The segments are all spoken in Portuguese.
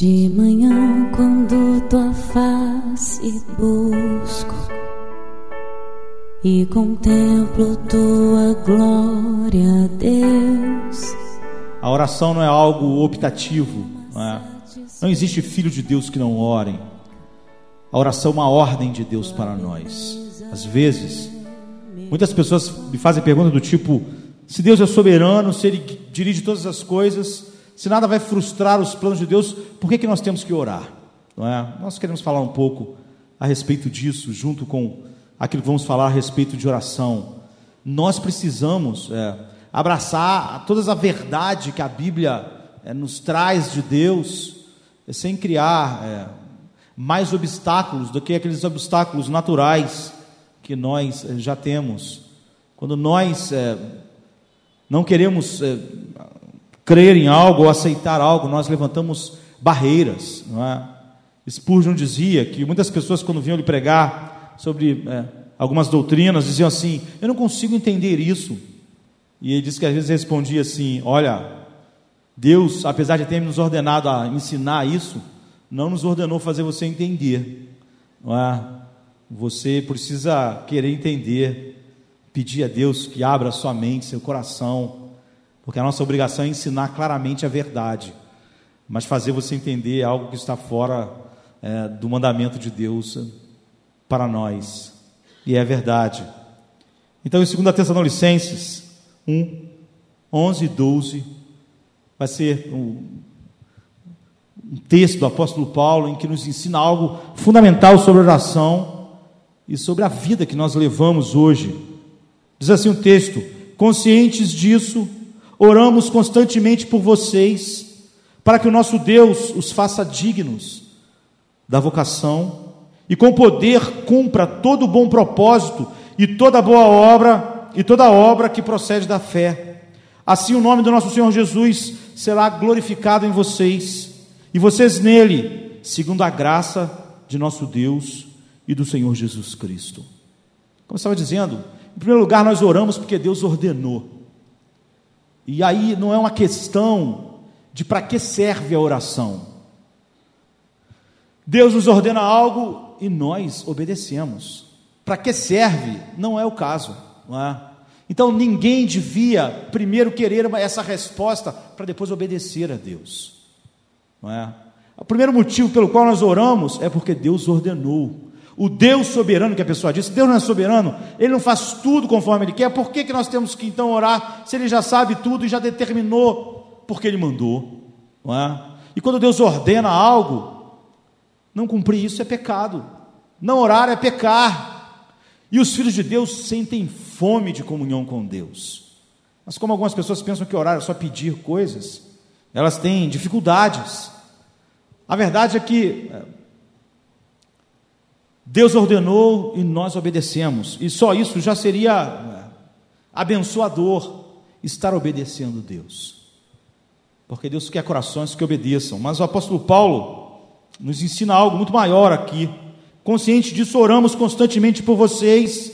De manhã, quando tua face busco e contemplo tua glória, Deus. A oração não é algo optativo, não, é? não existe filho de Deus que não orem. A oração é uma ordem de Deus para nós. Às vezes, muitas pessoas me fazem perguntas do tipo: se Deus é soberano, se Ele dirige todas as coisas, se nada vai frustrar os planos de Deus, por que, que nós temos que orar? Não é? Nós queremos falar um pouco a respeito disso, junto com aquilo que vamos falar a respeito de oração. Nós precisamos é, abraçar toda a verdade que a Bíblia é, nos traz de Deus, é, sem criar é, mais obstáculos do que aqueles obstáculos naturais que nós é, já temos. Quando nós é, não queremos crer em algo ou aceitar algo, nós levantamos barreiras. Não é? Spurgeon dizia que muitas pessoas, quando vinham lhe pregar sobre é, algumas doutrinas, diziam assim: Eu não consigo entender isso. E ele disse que às vezes respondia assim: Olha, Deus, apesar de ter nos ordenado a ensinar isso, não nos ordenou fazer você entender. Não é? Você precisa querer entender, pedir a Deus que abra sua mente, seu coração porque a nossa obrigação é ensinar claramente a verdade, mas fazer você entender algo que está fora é, do mandamento de Deus para nós, e é verdade. Então, em 2 Tessalonicenses 1, 11 e 12, vai ser um, um texto do apóstolo Paulo em que nos ensina algo fundamental sobre oração e sobre a vida que nós levamos hoje. Diz assim o um texto: conscientes disso, Oramos constantemente por vocês, para que o nosso Deus os faça dignos da vocação e com poder cumpra todo bom propósito e toda boa obra e toda obra que procede da fé. Assim o nome do nosso Senhor Jesus será glorificado em vocês e vocês nele, segundo a graça de nosso Deus e do Senhor Jesus Cristo. Como estava dizendo, em primeiro lugar nós oramos porque Deus ordenou. E aí não é uma questão de para que serve a oração. Deus nos ordena algo e nós obedecemos. Para que serve? Não é o caso. Não é? Então ninguém devia primeiro querer essa resposta para depois obedecer a Deus. Não é? O primeiro motivo pelo qual nós oramos é porque Deus ordenou. O Deus soberano que a pessoa disse, Deus não é soberano, Ele não faz tudo conforme Ele quer, por que, que nós temos que então orar se Ele já sabe tudo e já determinou porque Ele mandou? Não é? E quando Deus ordena algo, não cumprir isso é pecado, não orar é pecar, e os filhos de Deus sentem fome de comunhão com Deus. Mas como algumas pessoas pensam que orar é só pedir coisas, elas têm dificuldades. A verdade é que Deus ordenou e nós obedecemos, e só isso já seria é, abençoador estar obedecendo Deus, porque Deus quer corações que obedeçam. Mas o apóstolo Paulo nos ensina algo muito maior aqui. Consciente disso, oramos constantemente por vocês,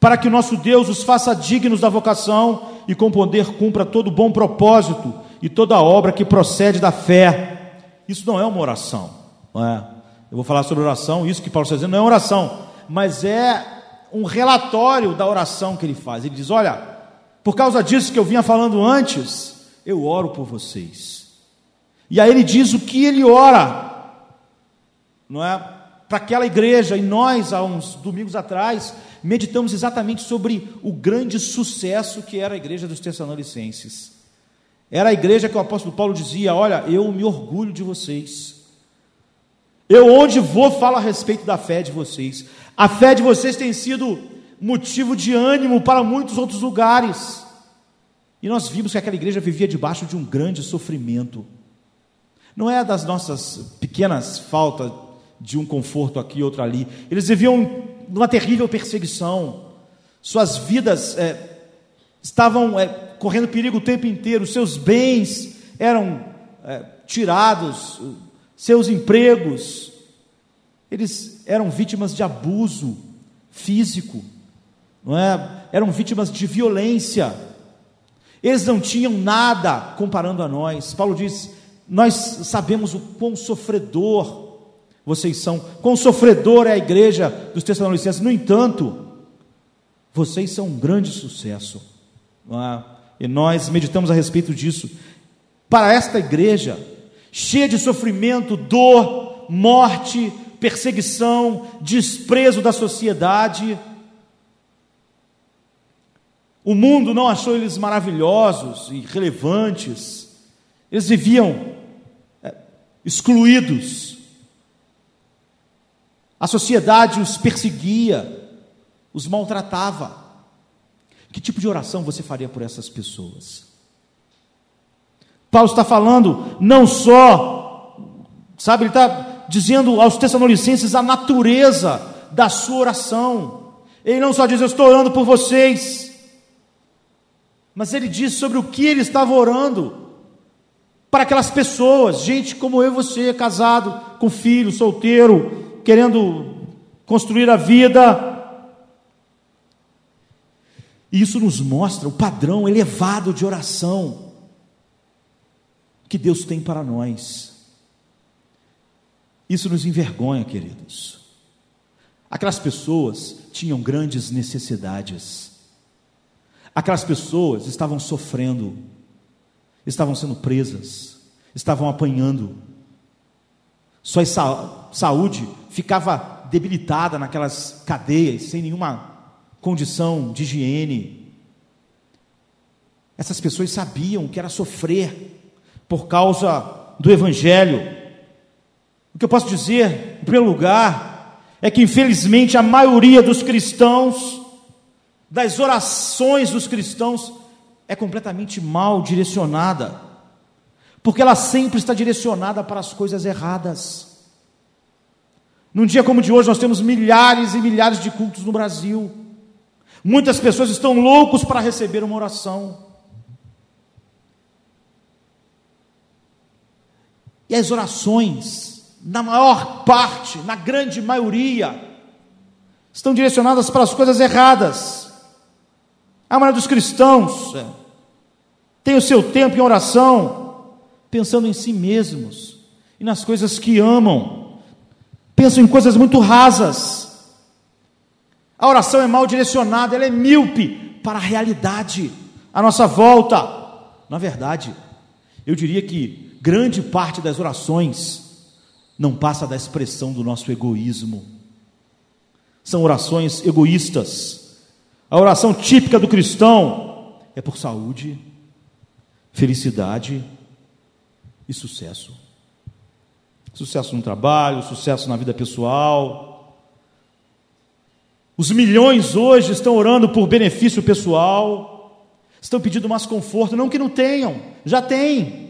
para que nosso Deus os faça dignos da vocação e com poder cumpra todo bom propósito e toda obra que procede da fé. Isso não é uma oração, não é? Eu vou falar sobre oração, isso que Paulo está dizendo não é oração, mas é um relatório da oração que ele faz. Ele diz: Olha, por causa disso que eu vinha falando antes, eu oro por vocês. E aí ele diz o que ele ora, não é? Para aquela igreja, e nós, há uns domingos atrás, meditamos exatamente sobre o grande sucesso que era a igreja dos Tessalonicenses. Era a igreja que o apóstolo Paulo dizia: Olha, eu me orgulho de vocês. Eu, onde vou, falo a respeito da fé de vocês. A fé de vocês tem sido motivo de ânimo para muitos outros lugares. E nós vimos que aquela igreja vivia debaixo de um grande sofrimento. Não é das nossas pequenas faltas de um conforto aqui outro ali. Eles viviam numa terrível perseguição. Suas vidas é, estavam é, correndo perigo o tempo inteiro. Seus bens eram é, tirados seus empregos, eles eram vítimas de abuso físico, não é? Eram vítimas de violência. Eles não tinham nada comparando a nós. Paulo diz: nós sabemos o quão sofredor vocês são, quão sofredor é a igreja dos Tessalonicenses. No entanto, vocês são um grande sucesso. É? E nós meditamos a respeito disso. Para esta igreja, cheia de sofrimento, dor, morte, perseguição, desprezo da sociedade, o mundo não achou eles maravilhosos e relevantes. Eles viviam é, excluídos. A sociedade os perseguia, os maltratava. Que tipo de oração você faria por essas pessoas? Paulo está falando não só, sabe, ele está dizendo aos Tessalonicenses a natureza da sua oração. Ele não só diz, eu estou orando por vocês, mas ele diz sobre o que ele estava orando para aquelas pessoas, gente como eu e você, casado, com filho, solteiro, querendo construir a vida. E isso nos mostra o padrão elevado de oração que Deus tem para nós. Isso nos envergonha, queridos. Aquelas pessoas tinham grandes necessidades. Aquelas pessoas estavam sofrendo, estavam sendo presas, estavam apanhando. Sua saúde ficava debilitada naquelas cadeias, sem nenhuma condição de higiene. Essas pessoas sabiam que era sofrer por causa do Evangelho. O que eu posso dizer, em primeiro lugar, é que infelizmente a maioria dos cristãos das orações dos cristãos é completamente mal direcionada, porque ela sempre está direcionada para as coisas erradas. Num dia como o de hoje, nós temos milhares e milhares de cultos no Brasil. Muitas pessoas estão loucos para receber uma oração. As orações, na maior parte, na grande maioria, estão direcionadas para as coisas erradas. A maioria dos cristãos é, tem o seu tempo em oração, pensando em si mesmos e nas coisas que amam, pensam em coisas muito rasas. A oração é mal direcionada, ela é míope para a realidade, a nossa volta. Na verdade, eu diria que grande parte das orações não passa da expressão do nosso egoísmo. São orações egoístas a oração típica do cristão é por saúde, felicidade e sucesso. Sucesso no trabalho, sucesso na vida pessoal. Os milhões hoje estão orando por benefício pessoal, estão pedindo mais conforto, não que não tenham, já tem.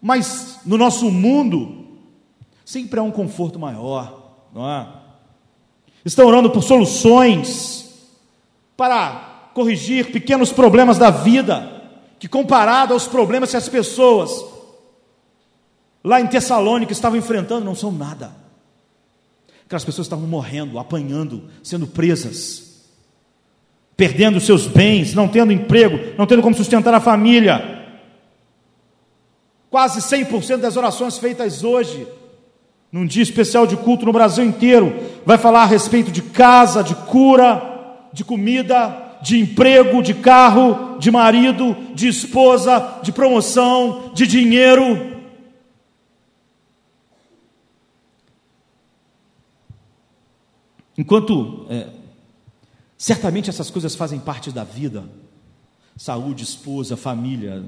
Mas no nosso mundo sempre há um conforto maior, não é? Estão orando por soluções para corrigir pequenos problemas da vida, que comparado aos problemas que as pessoas lá em Tessalônica estavam enfrentando, não são nada. Aquelas pessoas estavam morrendo, apanhando, sendo presas, perdendo seus bens, não tendo emprego, não tendo como sustentar a família. Quase 100% das orações feitas hoje, num dia especial de culto no Brasil inteiro, vai falar a respeito de casa, de cura, de comida, de emprego, de carro, de marido, de esposa, de promoção, de dinheiro. Enquanto é, certamente essas coisas fazem parte da vida, saúde, esposa, família,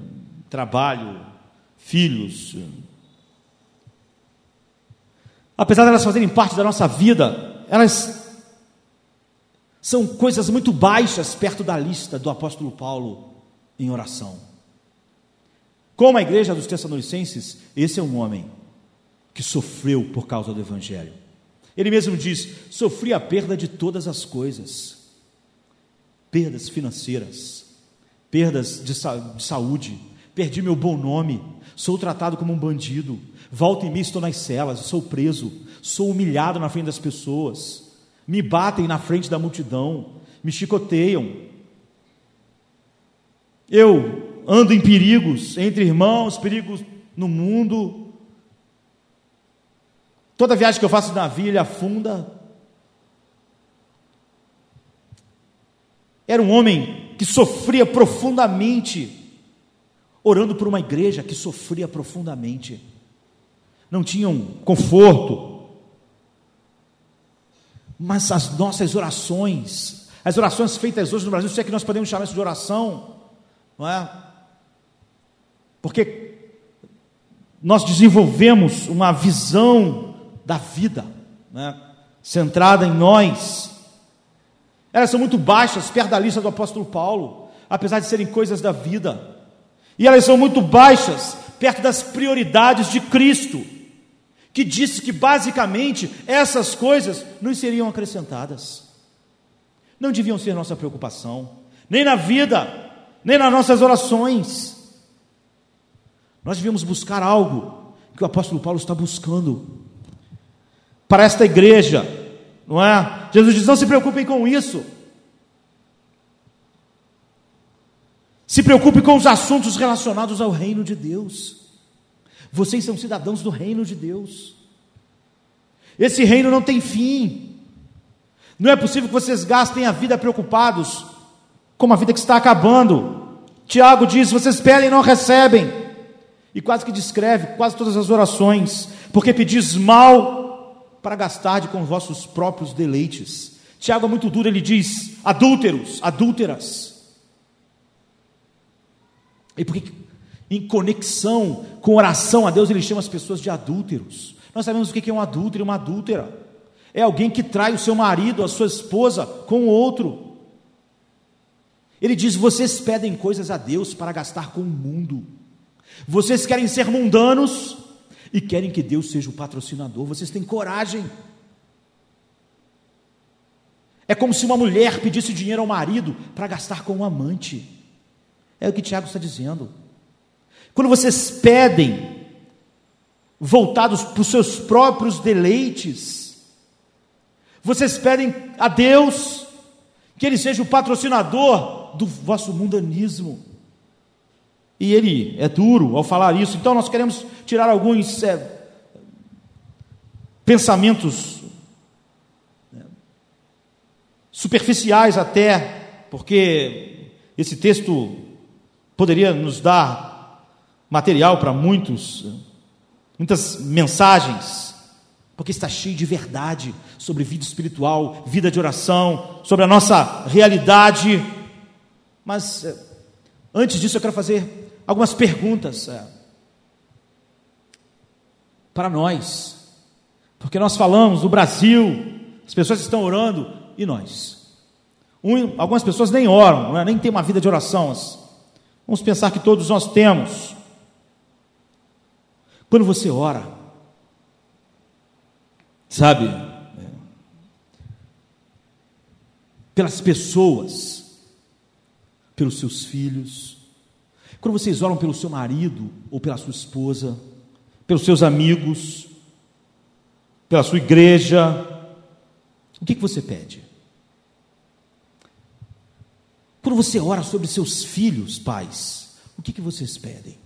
trabalho, filhos, apesar de elas fazerem parte da nossa vida, elas são coisas muito baixas perto da lista do apóstolo Paulo em oração. Como a igreja dos Tessalonicenses, esse é um homem que sofreu por causa do Evangelho. Ele mesmo diz: sofri a perda de todas as coisas, perdas financeiras, perdas de, sa de saúde, perdi meu bom nome, sou tratado como um bandido, volta e meia estou nas celas, sou preso, sou humilhado na frente das pessoas me batem na frente da multidão, me chicoteiam. Eu ando em perigos entre irmãos, perigos no mundo. Toda viagem que eu faço de navio, ele afunda. Era um homem que sofria profundamente, orando por uma igreja que sofria profundamente. Não tinham conforto. Mas as nossas orações, as orações feitas hoje no Brasil, se é que nós podemos chamar isso de oração, não é? Porque nós desenvolvemos uma visão da vida, né? centrada em nós, elas são muito baixas perto da lista do apóstolo Paulo, apesar de serem coisas da vida. E elas são muito baixas perto das prioridades de Cristo, que disse que basicamente essas coisas não seriam acrescentadas. Não deviam ser nossa preocupação, nem na vida, nem nas nossas orações. Nós devíamos buscar algo que o apóstolo Paulo está buscando para esta igreja, não é? Jesus diz: não se preocupem com isso. Se preocupe com os assuntos relacionados ao reino de Deus. Vocês são cidadãos do reino de Deus. Esse reino não tem fim. Não é possível que vocês gastem a vida preocupados com uma vida que está acabando. Tiago diz: vocês pedem e não recebem. E quase que descreve quase todas as orações, porque pedis mal para gastar com os vossos próprios deleites. Tiago é muito duro, ele diz: adúlteros, adúlteras. E porque em conexão com oração a Deus, ele chama as pessoas de adúlteros. Nós sabemos o que é um adúltero e uma adúltera. É alguém que trai o seu marido, a sua esposa, com outro. Ele diz: vocês pedem coisas a Deus para gastar com o mundo. Vocês querem ser mundanos, e querem que Deus seja o patrocinador. Vocês têm coragem. É como se uma mulher pedisse dinheiro ao marido para gastar com um amante. É o que Tiago está dizendo. Quando vocês pedem, voltados para os seus próprios deleites, vocês pedem a Deus que Ele seja o patrocinador do vosso mundanismo. E ele é duro ao falar isso. Então nós queremos tirar alguns é, pensamentos né, superficiais até, porque esse texto poderia nos dar material para muitos, muitas mensagens, porque está cheio de verdade sobre vida espiritual, vida de oração, sobre a nossa realidade. Mas é, antes disso eu quero fazer algumas perguntas é, para nós, porque nós falamos do Brasil, as pessoas estão orando e nós. Um, algumas pessoas nem oram, é? nem têm uma vida de oração. Vamos pensar que todos nós temos. Quando você ora, sabe, é, pelas pessoas, pelos seus filhos, quando vocês oram pelo seu marido ou pela sua esposa, pelos seus amigos, pela sua igreja, o que, que você pede? Quando você ora sobre seus filhos, pais, o que, que vocês pedem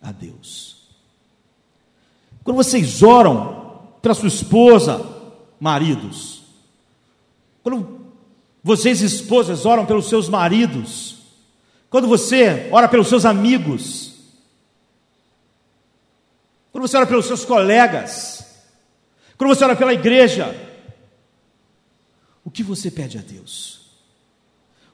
a Deus? Quando vocês oram pela sua esposa, maridos, quando vocês, esposas, oram pelos seus maridos, quando você ora pelos seus amigos, quando você ora pelos seus colegas, quando você ora pela igreja, o que você pede a Deus?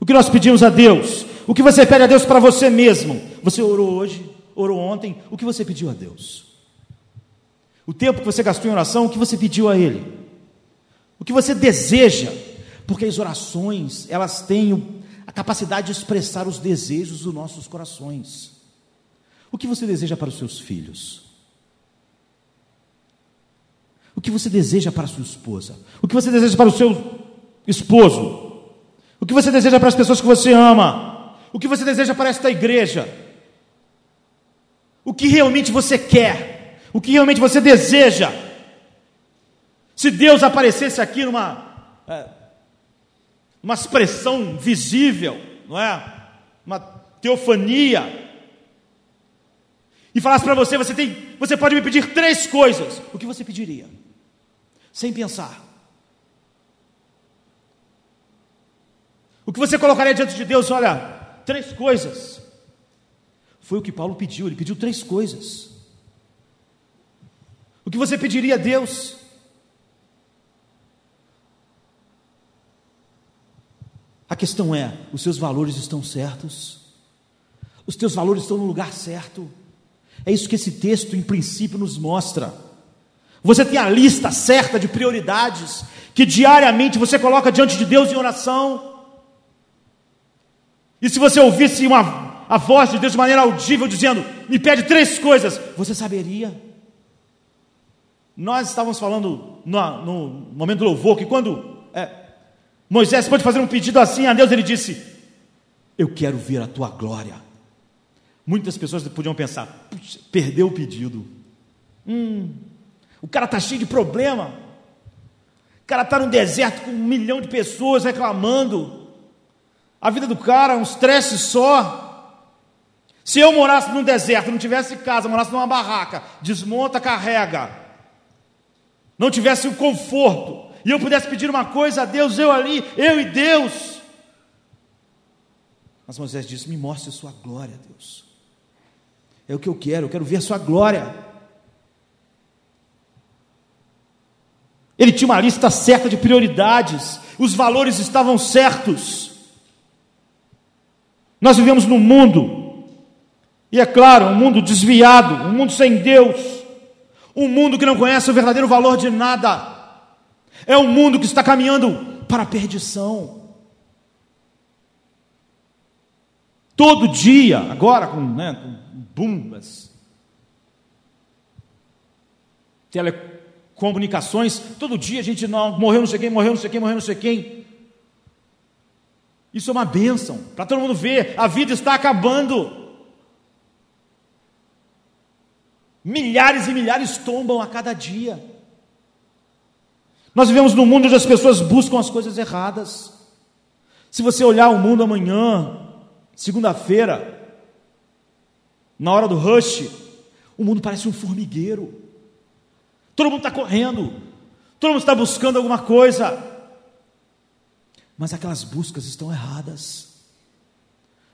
O que nós pedimos a Deus? O que você pede a Deus para você mesmo? Você orou hoje, orou ontem, o que você pediu a Deus? O tempo que você gastou em oração, o que você pediu a Ele? O que você deseja? Porque as orações, elas têm a capacidade de expressar os desejos dos nossos corações. O que você deseja para os seus filhos? O que você deseja para a sua esposa? O que você deseja para o seu esposo? O que você deseja para as pessoas que você ama? O que você deseja para esta igreja? O que realmente você quer? O que realmente você deseja? Se Deus aparecesse aqui numa é, uma expressão visível, não é? Uma teofania. e falasse para você, você tem, você pode me pedir três coisas, o que você pediria? Sem pensar. Que você colocaria diante de Deus? Olha, três coisas. Foi o que Paulo pediu, ele pediu três coisas. O que você pediria a Deus? A questão é: os seus valores estão certos? Os teus valores estão no lugar certo? É isso que esse texto, em princípio, nos mostra. Você tem a lista certa de prioridades que diariamente você coloca diante de Deus em oração. E se você ouvisse uma, a voz de Deus de maneira audível dizendo: Me pede três coisas, você saberia. Nós estávamos falando no, no momento do louvor que quando é, Moisés pode fazer um pedido assim a Deus, ele disse: Eu quero ver a tua glória. Muitas pessoas podiam pensar: perdeu o pedido. Hum, o cara está cheio de problema. O cara está no deserto com um milhão de pessoas reclamando. A vida do cara um estresse só. Se eu morasse num deserto, não tivesse casa, morasse numa barraca, desmonta, carrega, não tivesse o conforto, e eu pudesse pedir uma coisa a Deus, eu ali, eu e Deus. Mas Moisés disse: Me mostre a sua glória, Deus. É o que eu quero, eu quero ver a sua glória. Ele tinha uma lista certa de prioridades, os valores estavam certos. Nós vivemos num mundo, e é claro, um mundo desviado, um mundo sem Deus, um mundo que não conhece o verdadeiro valor de nada, é um mundo que está caminhando para a perdição. Todo dia, agora com, né, com bombas, telecomunicações, todo dia a gente não, morreu não sei quem, morreu não sei quem, morreu não sei quem. Isso é uma bênção, para todo mundo ver, a vida está acabando. Milhares e milhares tombam a cada dia. Nós vivemos num mundo onde as pessoas buscam as coisas erradas. Se você olhar o mundo amanhã, segunda-feira, na hora do rush, o mundo parece um formigueiro. Todo mundo está correndo, todo mundo está buscando alguma coisa mas aquelas buscas estão erradas.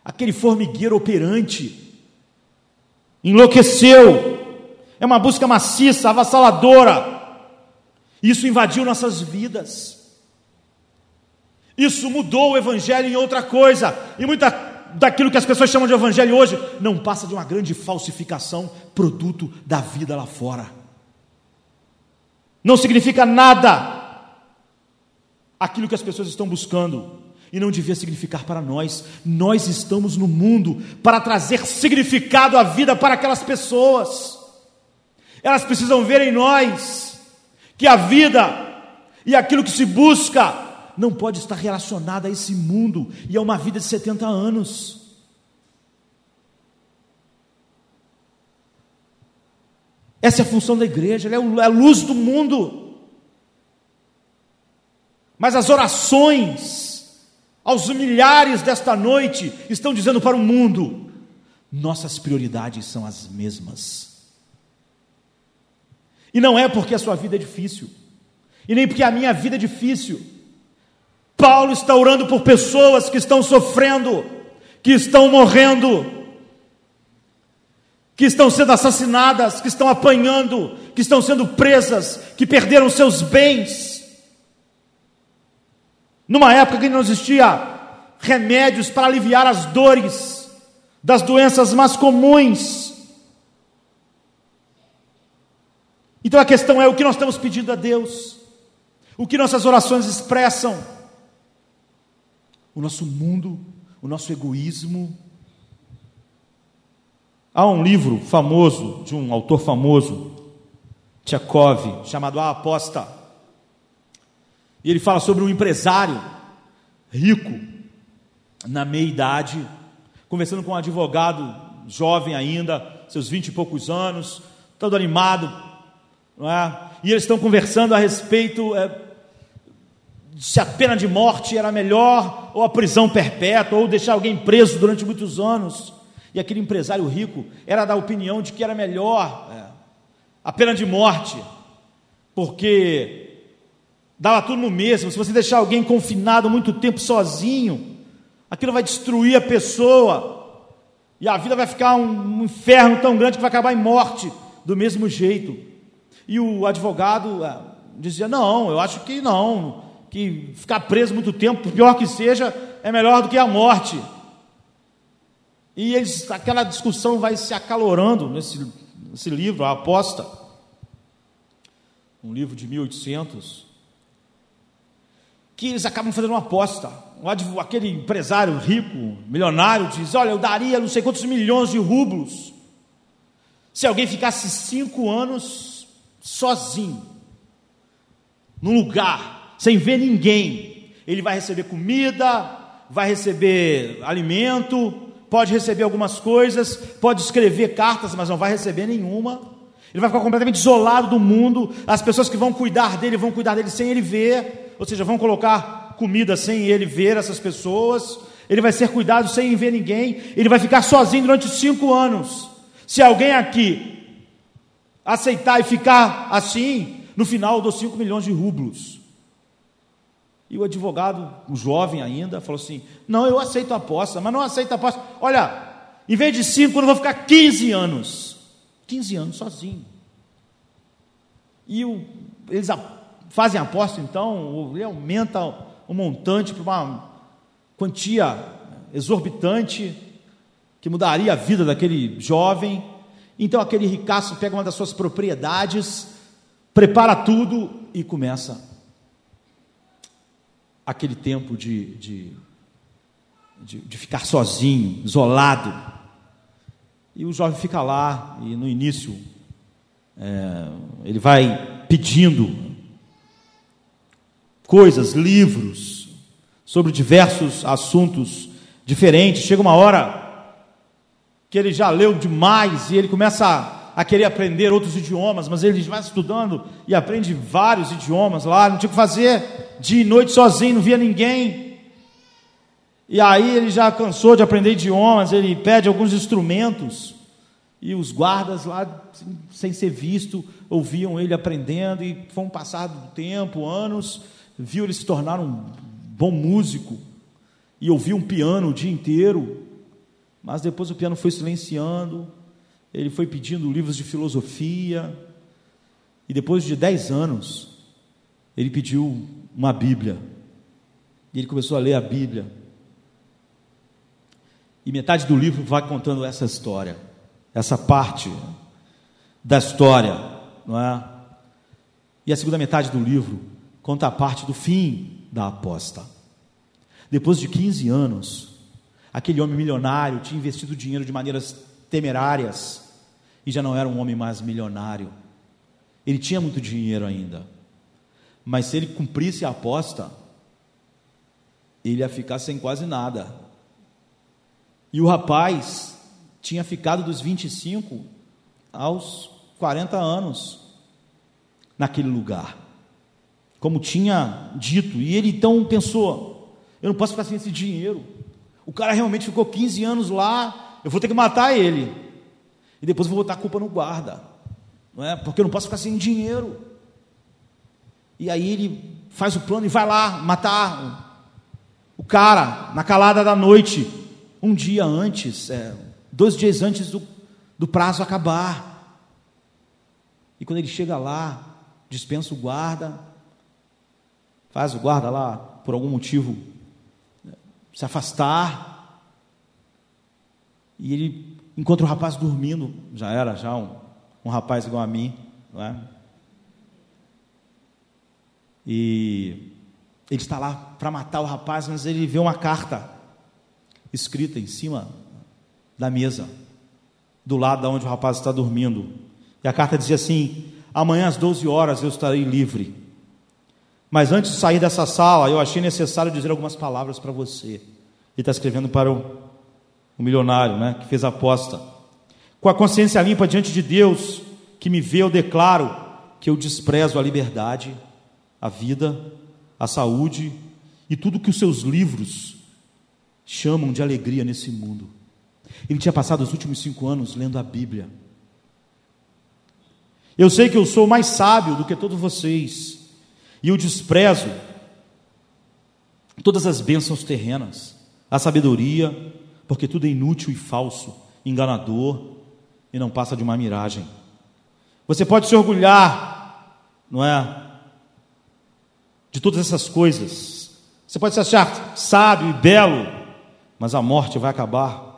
Aquele formigueiro operante enlouqueceu, é uma busca maciça, avassaladora. Isso invadiu nossas vidas. Isso mudou o evangelho em outra coisa. E muita daquilo que as pessoas chamam de evangelho hoje não passa de uma grande falsificação, produto da vida lá fora. Não significa nada aquilo que as pessoas estão buscando. E não devia significar para nós. Nós estamos no mundo para trazer significado à vida para aquelas pessoas. Elas precisam ver em nós que a vida e aquilo que se busca não pode estar relacionada a esse mundo e a uma vida de 70 anos. Essa é a função da igreja, ela é a luz do mundo. Mas as orações aos milhares desta noite estão dizendo para o mundo: nossas prioridades são as mesmas. E não é porque a sua vida é difícil, e nem porque a minha vida é difícil. Paulo está orando por pessoas que estão sofrendo, que estão morrendo, que estão sendo assassinadas, que estão apanhando, que estão sendo presas, que perderam seus bens numa época que não existia remédios para aliviar as dores das doenças mais comuns. Então a questão é o que nós estamos pedindo a Deus, o que nossas orações expressam, o nosso mundo, o nosso egoísmo. Há um livro famoso, de um autor famoso, Tchekov, chamado A Aposta. E ele fala sobre um empresário rico, na meia idade, conversando com um advogado jovem ainda, seus vinte e poucos anos, todo animado, não é? E eles estão conversando a respeito é, se a pena de morte era melhor, ou a prisão perpétua, ou deixar alguém preso durante muitos anos. E aquele empresário rico era da opinião de que era melhor é, a pena de morte, porque dava tudo no mesmo. Se você deixar alguém confinado muito tempo sozinho, aquilo vai destruir a pessoa, e a vida vai ficar um, inferno tão grande que vai acabar em morte do mesmo jeito. E o advogado é, dizia: Não, eu acho que não, que ficar preso muito tempo, pior que seja, é melhor do que a morte. E eles, aquela discussão vai se acalorando nesse, nesse livro, a aposta, um livro de 1800, que eles acabam fazendo uma aposta. Aquele empresário rico, milionário, diz: Olha, eu daria não sei quantos milhões de rublos se alguém ficasse cinco anos sozinho, num lugar, sem ver ninguém. Ele vai receber comida, vai receber alimento, pode receber algumas coisas, pode escrever cartas, mas não vai receber nenhuma. Ele vai ficar completamente isolado do mundo. As pessoas que vão cuidar dele vão cuidar dele sem ele ver, ou seja, vão colocar comida sem ele ver essas pessoas. Ele vai ser cuidado sem ver ninguém. Ele vai ficar sozinho durante cinco anos. Se alguém aqui aceitar e ficar assim, no final eu dou 5 milhões de rublos. E o advogado, um jovem ainda, falou assim: Não, eu aceito a aposta, mas não aceito a aposta. Olha, em vez de cinco, eu vou ficar 15 anos. 15 anos sozinho. E o, eles fazem aposta, então, ele aumenta o montante para uma quantia exorbitante, que mudaria a vida daquele jovem. Então, aquele ricaço pega uma das suas propriedades, prepara tudo e começa aquele tempo de, de, de, de ficar sozinho, isolado. E o jovem fica lá, e no início é, ele vai pedindo coisas, livros, sobre diversos assuntos diferentes. Chega uma hora que ele já leu demais e ele começa a a querer aprender outros idiomas, mas ele vai estudando e aprende vários idiomas lá, não tinha o que fazer, dia e noite sozinho, não via ninguém. E aí ele já cansou de aprender idiomas, ele pede alguns instrumentos, e os guardas lá, sem ser visto, ouviam ele aprendendo, e foi um passado do tempo, anos, viu ele se tornar um bom músico, e ouvia um piano o dia inteiro, mas depois o piano foi silenciando, ele foi pedindo livros de filosofia, e depois de dez anos, ele pediu uma Bíblia. E ele começou a ler a Bíblia. E metade do livro vai contando essa história, essa parte da história, não é? E a segunda metade do livro conta a parte do fim da aposta. Depois de 15 anos, aquele homem milionário tinha investido dinheiro de maneiras temerárias e já não era um homem mais milionário. Ele tinha muito dinheiro ainda. Mas se ele cumprisse a aposta, ele ia ficar sem quase nada. E o rapaz tinha ficado dos 25 aos 40 anos naquele lugar. Como tinha dito. E ele então pensou: eu não posso ficar sem esse dinheiro. O cara realmente ficou 15 anos lá, eu vou ter que matar ele e depois vou botar a culpa no guarda, não é? Porque eu não posso ficar sem dinheiro. E aí ele faz o plano e vai lá matar o cara na calada da noite, um dia antes, é, dois dias antes do, do prazo acabar. E quando ele chega lá, dispensa o guarda, faz o guarda lá, por algum motivo, se afastar, e ele encontra o rapaz dormindo, já era já um, um rapaz igual a mim, não é? E ele está lá para matar o rapaz, mas ele vê uma carta escrita em cima da mesa, do lado de onde o rapaz está dormindo. E a carta dizia assim: Amanhã às 12 horas eu estarei livre. Mas antes de sair dessa sala, eu achei necessário dizer algumas palavras para você. Ele está escrevendo para o o milionário, né, que fez a aposta. Com a consciência limpa diante de Deus, que me vê, eu declaro que eu desprezo a liberdade, a vida, a saúde e tudo que os seus livros chamam de alegria nesse mundo. Ele tinha passado os últimos cinco anos lendo a Bíblia. Eu sei que eu sou mais sábio do que todos vocês, e eu desprezo todas as bênçãos terrenas, a sabedoria, porque tudo é inútil e falso, enganador e não passa de uma miragem. Você pode se orgulhar, não é? De todas essas coisas. Você pode se achar sábio e belo, mas a morte vai acabar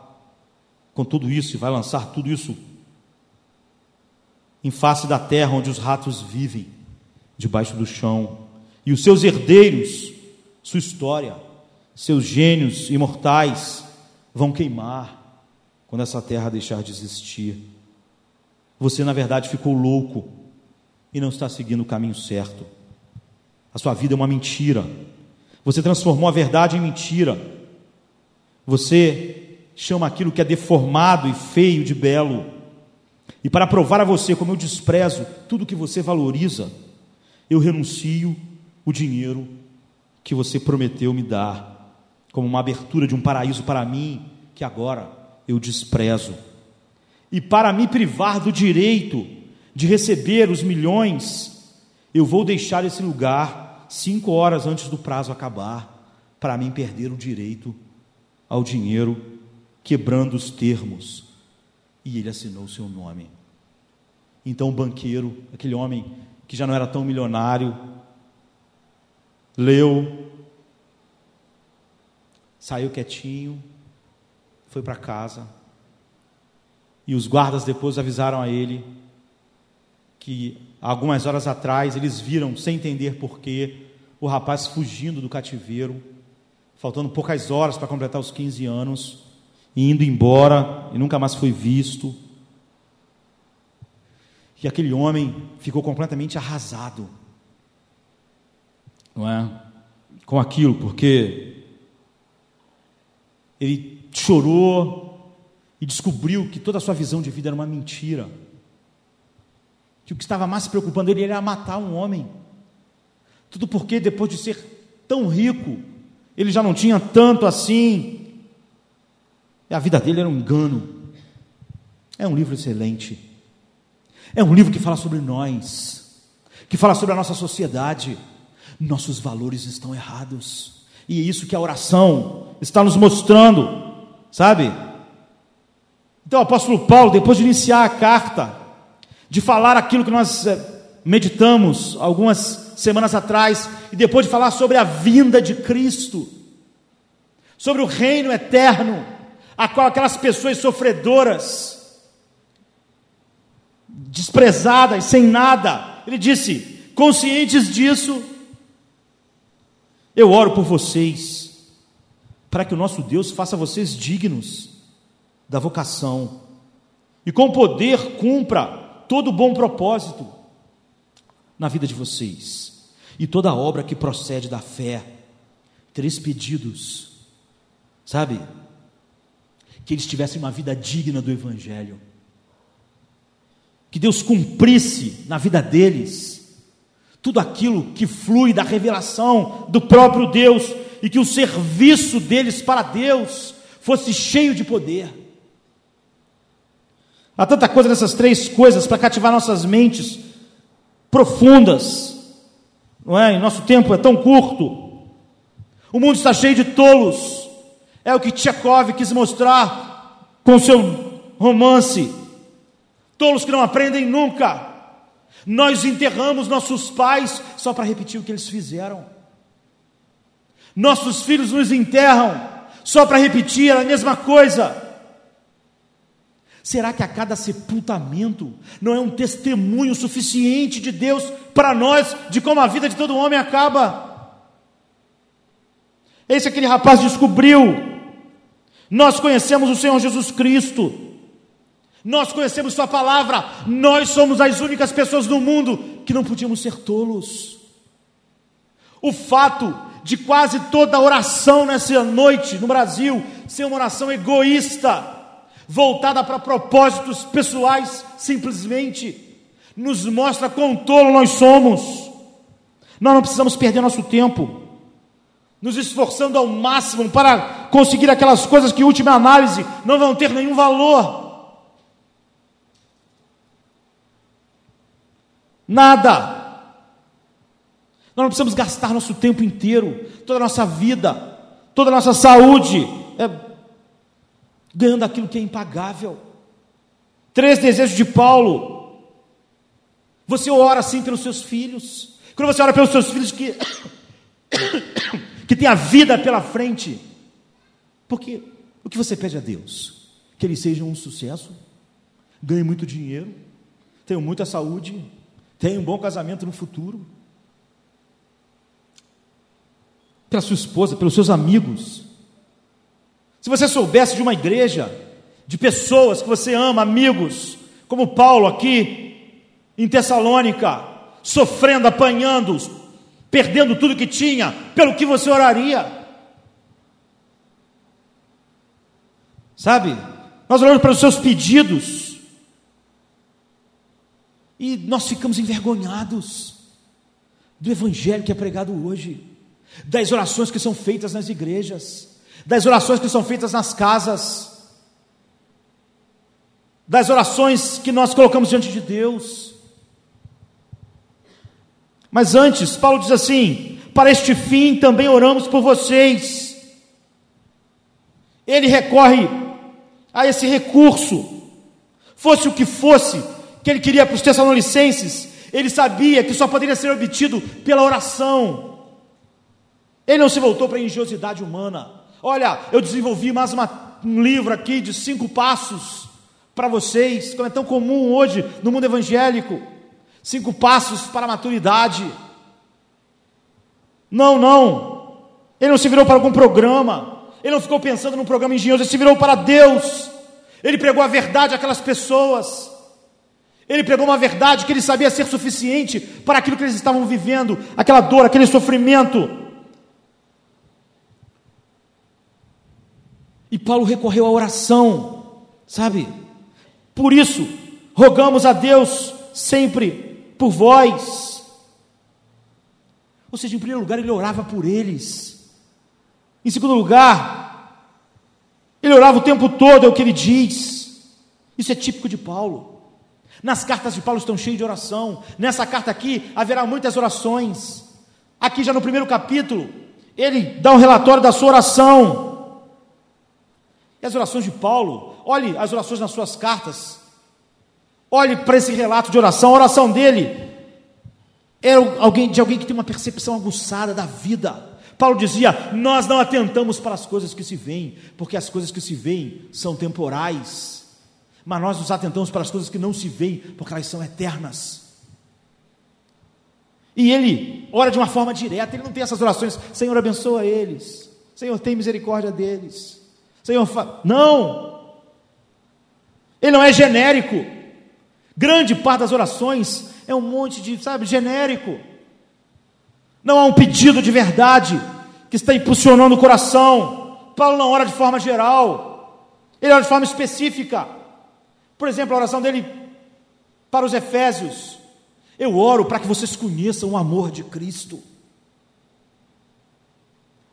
com tudo isso e vai lançar tudo isso em face da terra onde os ratos vivem, debaixo do chão, e os seus herdeiros, sua história, seus gênios imortais vão queimar quando essa terra deixar de existir. Você, na verdade, ficou louco e não está seguindo o caminho certo. A sua vida é uma mentira. Você transformou a verdade em mentira. Você chama aquilo que é deformado e feio de belo. E para provar a você como eu desprezo tudo que você valoriza, eu renuncio o dinheiro que você prometeu me dar, como uma abertura de um paraíso para mim, que agora eu desprezo. E para me privar do direito de receber os milhões, eu vou deixar esse lugar cinco horas antes do prazo acabar, para mim perder o direito ao dinheiro, quebrando os termos. E ele assinou seu nome. Então o banqueiro, aquele homem que já não era tão milionário, leu, saiu quietinho, foi para casa. E os guardas depois avisaram a ele que algumas horas atrás eles viram, sem entender porquê, o rapaz fugindo do cativeiro, faltando poucas horas para completar os 15 anos, e indo embora e nunca mais foi visto. E aquele homem ficou completamente arrasado, não é? Com aquilo, porque ele chorou e descobriu que toda a sua visão de vida era uma mentira. Que o que estava mais se preocupando ele era matar um homem. Tudo porque depois de ser tão rico, ele já não tinha tanto assim. E a vida dele era um engano. É um livro excelente. É um livro que fala sobre nós, que fala sobre a nossa sociedade. Nossos valores estão errados. E é isso que a oração está nos mostrando, sabe? Então o apóstolo Paulo, depois de iniciar a carta, de falar aquilo que nós eh, meditamos algumas semanas atrás, e depois de falar sobre a vinda de Cristo, sobre o reino eterno, a qual aquelas pessoas sofredoras, desprezadas, sem nada. Ele disse: conscientes disso, eu oro por vocês, para que o nosso Deus faça vocês dignos da vocação e com poder cumpra todo bom propósito na vida de vocês e toda obra que procede da fé. Três pedidos, sabe? Que eles tivessem uma vida digna do Evangelho que Deus cumprisse na vida deles tudo aquilo que flui da revelação do próprio Deus e que o serviço deles para Deus fosse cheio de poder. Há tanta coisa nessas três coisas para cativar nossas mentes profundas, não é? E nosso tempo é tão curto. O mundo está cheio de tolos. É o que Tchekov quis mostrar com seu romance Tolos que não aprendem nunca. Nós enterramos nossos pais só para repetir o que eles fizeram. Nossos filhos nos enterram só para repetir a mesma coisa. Será que a cada sepultamento não é um testemunho suficiente de Deus para nós de como a vida de todo homem acaba? Esse aquele rapaz descobriu. Nós conhecemos o Senhor Jesus Cristo. Nós conhecemos Sua palavra, nós somos as únicas pessoas no mundo que não podíamos ser tolos. O fato de quase toda oração nessa noite no Brasil ser uma oração egoísta, voltada para propósitos pessoais, simplesmente, nos mostra quão tolo nós somos. Nós não precisamos perder nosso tempo nos esforçando ao máximo para conseguir aquelas coisas que, em última análise, não vão ter nenhum valor. Nada. Nós não precisamos gastar nosso tempo inteiro, toda a nossa vida, toda a nossa saúde, é, ganhando aquilo que é impagável. Três desejos de Paulo. Você ora assim pelos seus filhos. Quando você ora pelos seus filhos que, que tem a vida pela frente. Porque o que você pede a Deus? Que eles sejam um sucesso, ganhem muito dinheiro, tenham muita saúde, tenham um bom casamento no futuro. Pela sua esposa, pelos seus amigos. Se você soubesse de uma igreja, de pessoas que você ama, amigos, como Paulo aqui em Tessalônica, sofrendo, apanhando, perdendo tudo que tinha, pelo que você oraria. Sabe? Nós oramos pelos seus pedidos. E nós ficamos envergonhados do evangelho que é pregado hoje, das orações que são feitas nas igrejas, das orações que são feitas nas casas das orações que nós colocamos diante de Deus. Mas antes, Paulo diz assim: para este fim também oramos por vocês. Ele recorre a esse recurso, fosse o que fosse, que ele queria para os Tessalonicenses, ele sabia que só poderia ser obtido pela oração. Ele não se voltou para a engenhosidade humana. Olha, eu desenvolvi mais uma, um livro aqui de cinco passos para vocês, como é tão comum hoje no mundo evangélico. Cinco passos para a maturidade. Não, não. Ele não se virou para algum programa. Ele não ficou pensando num programa engenhoso. Ele se virou para Deus. Ele pregou a verdade àquelas pessoas. Ele pregou uma verdade que ele sabia ser suficiente para aquilo que eles estavam vivendo, aquela dor, aquele sofrimento. E Paulo recorreu à oração, sabe? Por isso, rogamos a Deus sempre por vós. Ou seja, em primeiro lugar, ele orava por eles. Em segundo lugar, ele orava o tempo todo, é o que ele diz. Isso é típico de Paulo. Nas cartas de Paulo estão cheias de oração. Nessa carta aqui haverá muitas orações. Aqui já no primeiro capítulo, ele dá um relatório da sua oração. E as orações de Paulo olhe as orações nas suas cartas, olhe para esse relato de oração, a oração dele era alguém, de alguém que tem uma percepção aguçada da vida. Paulo dizia: Nós não atentamos para as coisas que se veem, porque as coisas que se veem são temporais, mas nós nos atentamos para as coisas que não se veem, porque elas são eternas. E ele ora de uma forma direta, ele não tem essas orações, Senhor abençoa eles, Senhor tem misericórdia deles, Senhor, fa... não, ele não é genérico. Grande parte das orações é um monte de, sabe, genérico. Não há um pedido de verdade que está impulsionando o coração. Paulo não ora de forma geral, ele ora de forma específica. Por exemplo, a oração dele para os Efésios: Eu oro para que vocês conheçam o amor de Cristo,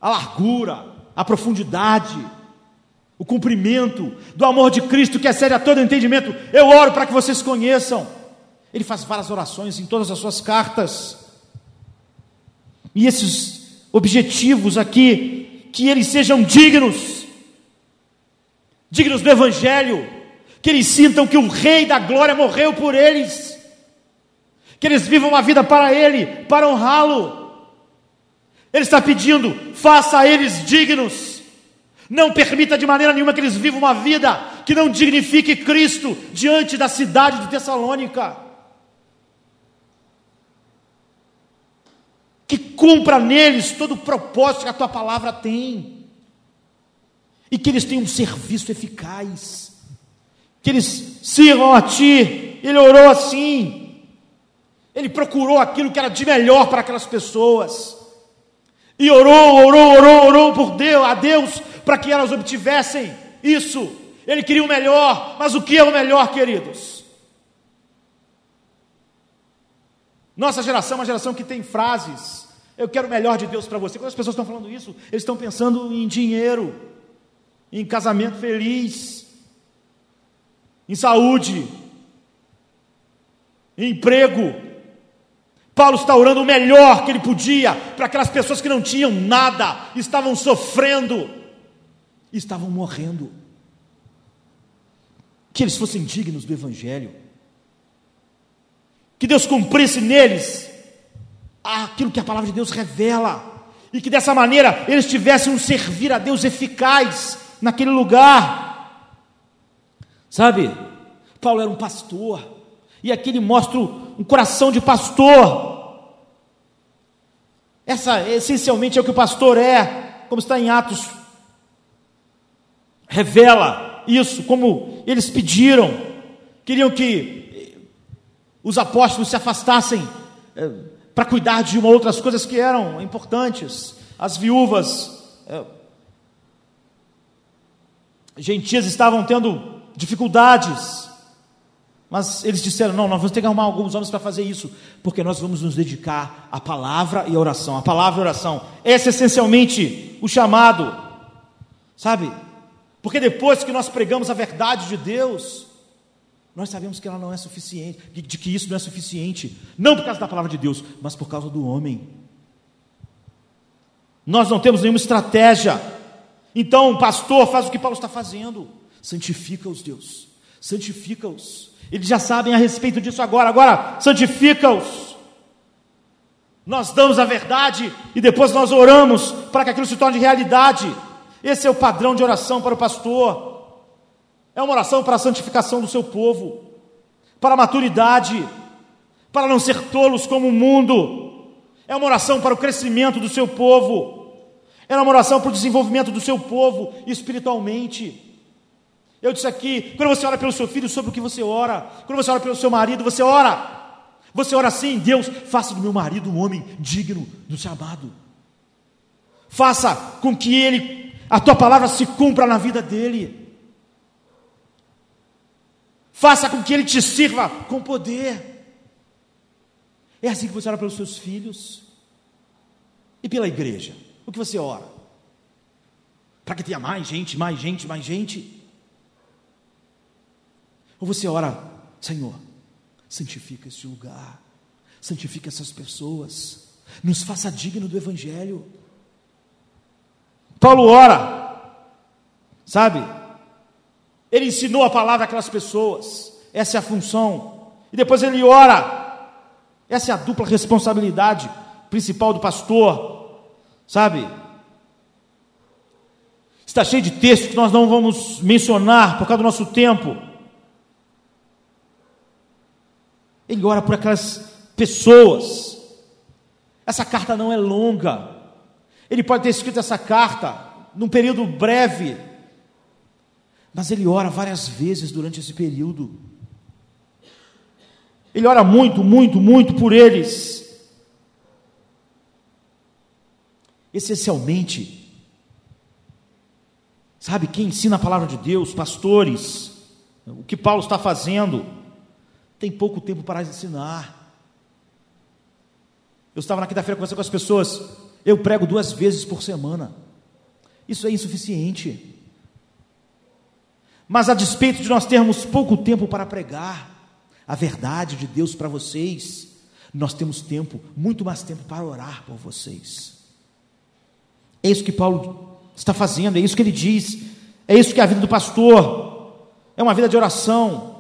a largura, a profundidade, o cumprimento do amor de Cristo que excede a todo entendimento. Eu oro para que vocês conheçam. Ele faz várias orações em todas as suas cartas. E esses objetivos aqui, que eles sejam dignos, dignos do Evangelho, que eles sintam que o Rei da Glória morreu por eles, que eles vivam uma vida para Ele, para honrá-lo. Ele está pedindo, faça eles dignos não permita de maneira nenhuma que eles vivam uma vida que não dignifique Cristo diante da cidade de Tessalônica. Que cumpra neles todo o propósito que a tua palavra tem. E que eles tenham um serviço eficaz. Que eles sirvam a ti. Ele orou assim. Ele procurou aquilo que era de melhor para aquelas pessoas. E orou, orou, orou, orou por Deus, a Deus para que elas obtivessem isso. Ele queria o melhor, mas o que é o melhor, queridos? Nossa geração é uma geração que tem frases Eu quero o melhor de Deus para você. Quando as pessoas estão falando isso, eles estão pensando em dinheiro, em casamento feliz, em saúde, em emprego. Paulo está orando o melhor que ele podia para aquelas pessoas que não tinham nada, estavam sofrendo, estavam morrendo. Que eles fossem dignos do Evangelho, que Deus cumprisse neles aquilo que a palavra de Deus revela, e que dessa maneira eles tivessem um servir a Deus eficaz naquele lugar. Sabe, Paulo era um pastor, e aqui ele mostra um coração de pastor. Essa essencialmente é o que o pastor é, como está em Atos, revela isso, como eles pediram, queriam que os apóstolos se afastassem eh, para cuidar de outras coisas que eram importantes. As viúvas é, gentias estavam tendo dificuldades, mas eles disseram: não, nós vamos ter que arrumar alguns homens para fazer isso, porque nós vamos nos dedicar à palavra e à oração. A palavra e a oração, esse é essencialmente o chamado, sabe? Porque depois que nós pregamos a verdade de Deus, nós sabemos que ela não é suficiente, de que isso não é suficiente, não por causa da palavra de Deus, mas por causa do homem. Nós não temos nenhuma estratégia. Então, pastor faz o que Paulo está fazendo: santifica-os, Deus, santifica-os. Eles já sabem a respeito disso agora, agora, santifica-os. Nós damos a verdade e depois nós oramos para que aquilo se torne realidade. Esse é o padrão de oração para o pastor. É uma oração para a santificação do seu povo, para a maturidade, para não ser tolos como o mundo. É uma oração para o crescimento do seu povo. É uma oração para o desenvolvimento do seu povo espiritualmente. Eu disse aqui, quando você ora pelo seu filho, sobre o que você ora. Quando você ora pelo seu marido, você ora. Você ora assim, Deus, faça do meu marido um homem digno do chamado. Faça com que ele, a tua palavra se cumpra na vida dele. Faça com que ele te sirva com poder. É assim que você ora pelos seus filhos e pela igreja. O que você ora? Para que tenha mais gente, mais gente, mais gente? Ou você ora, Senhor, santifica este lugar, santifica essas pessoas, nos faça digno do Evangelho. Paulo ora, sabe? Ele ensinou a palavra àquelas pessoas. Essa é a função. E depois ele ora. Essa é a dupla responsabilidade principal do pastor. Sabe? Está cheio de textos que nós não vamos mencionar por causa do nosso tempo. Ele ora por aquelas pessoas. Essa carta não é longa. Ele pode ter escrito essa carta num período breve mas ele ora várias vezes durante esse período. Ele ora muito, muito, muito por eles. Essencialmente, sabe, quem ensina a palavra de Deus, pastores, o que Paulo está fazendo, tem pouco tempo para ensinar. Eu estava na quinta-feira conversando com as pessoas, eu prego duas vezes por semana. Isso é insuficiente. Mas a despeito de nós termos pouco tempo para pregar a verdade de Deus para vocês, nós temos tempo, muito mais tempo para orar por vocês. É isso que Paulo está fazendo, é isso que ele diz, é isso que é a vida do pastor, é uma vida de oração,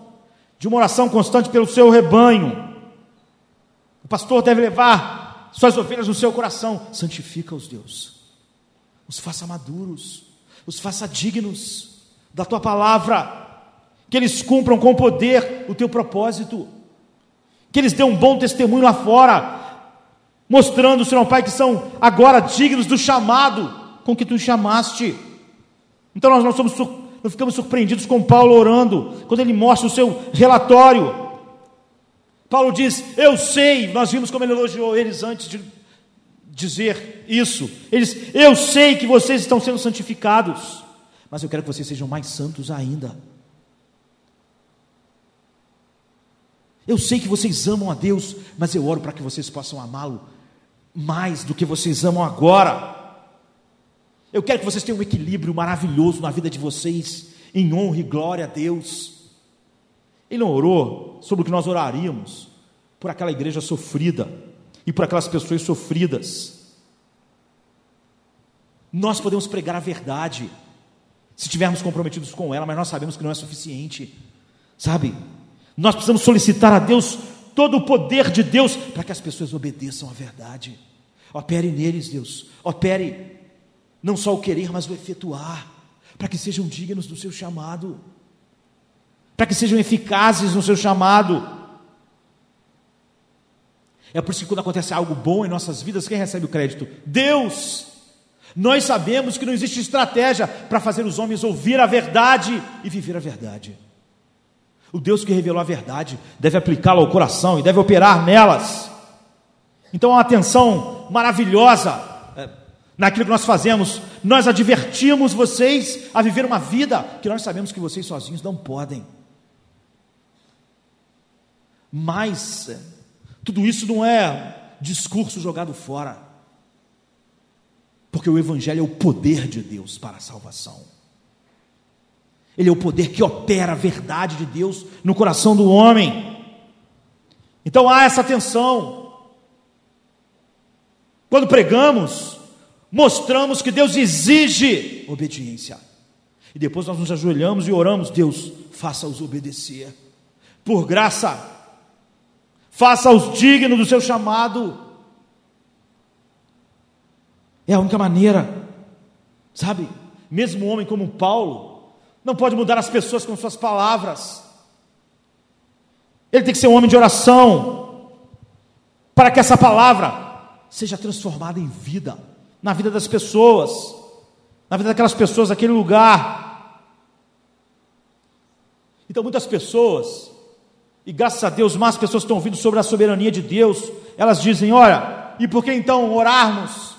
de uma oração constante pelo seu rebanho. O pastor deve levar suas ovelhas no seu coração, santifica-os, Deus, os faça maduros, os faça dignos da tua palavra, que eles cumpram com poder o teu propósito, que eles dêem um bom testemunho lá fora, mostrando, Senhor Pai, que são agora dignos do chamado com que tu chamaste. Então nós não, somos, não ficamos surpreendidos com Paulo orando, quando ele mostra o seu relatório. Paulo diz: Eu sei, nós vimos como ele elogiou eles antes de dizer isso. Eles, eu sei que vocês estão sendo santificados mas eu quero que vocês sejam mais santos ainda. Eu sei que vocês amam a Deus, mas eu oro para que vocês possam amá-lo mais do que vocês amam agora. Eu quero que vocês tenham um equilíbrio maravilhoso na vida de vocês, em honra e glória a Deus. Ele não orou sobre o que nós oraríamos, por aquela igreja sofrida e por aquelas pessoas sofridas. Nós podemos pregar a verdade, se estivermos comprometidos com ela, mas nós sabemos que não é suficiente, sabe? Nós precisamos solicitar a Deus todo o poder de Deus para que as pessoas obedeçam à verdade. Opere neles, Deus, opere não só o querer, mas o efetuar, para que sejam dignos do seu chamado para que sejam eficazes no seu chamado. É por isso que quando acontece algo bom em nossas vidas, quem recebe o crédito? Deus. Nós sabemos que não existe estratégia para fazer os homens ouvir a verdade e viver a verdade. O Deus que revelou a verdade deve aplicá-la ao coração e deve operar nelas. Então, uma atenção maravilhosa naquilo que nós fazemos. Nós advertimos vocês a viver uma vida que nós sabemos que vocês sozinhos não podem. Mas tudo isso não é discurso jogado fora, porque o Evangelho é o poder de Deus para a salvação. Ele é o poder que opera a verdade de Deus no coração do homem. Então há essa tensão. Quando pregamos, mostramos que Deus exige obediência. E depois nós nos ajoelhamos e oramos: Deus, faça-os obedecer. Por graça, faça-os dignos do seu chamado. É a única maneira, sabe? Mesmo um homem como Paulo, não pode mudar as pessoas com suas palavras. Ele tem que ser um homem de oração, para que essa palavra seja transformada em vida, na vida das pessoas, na vida daquelas pessoas, daquele lugar. Então, muitas pessoas e graças a Deus, mais pessoas estão ouvindo sobre a soberania de Deus. Elas dizem: olha, e por que então orarmos?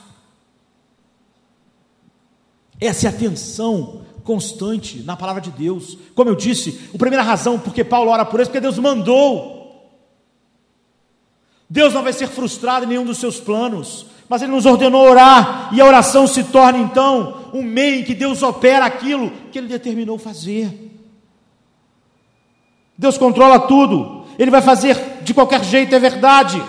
Essa é a atenção constante na palavra de Deus. Como eu disse, a primeira razão porque Paulo ora por eles, porque Deus mandou. Deus não vai ser frustrado em nenhum dos seus planos, mas Ele nos ordenou orar, e a oração se torna então um meio em que Deus opera aquilo que Ele determinou fazer. Deus controla tudo, Ele vai fazer de qualquer jeito, é verdade.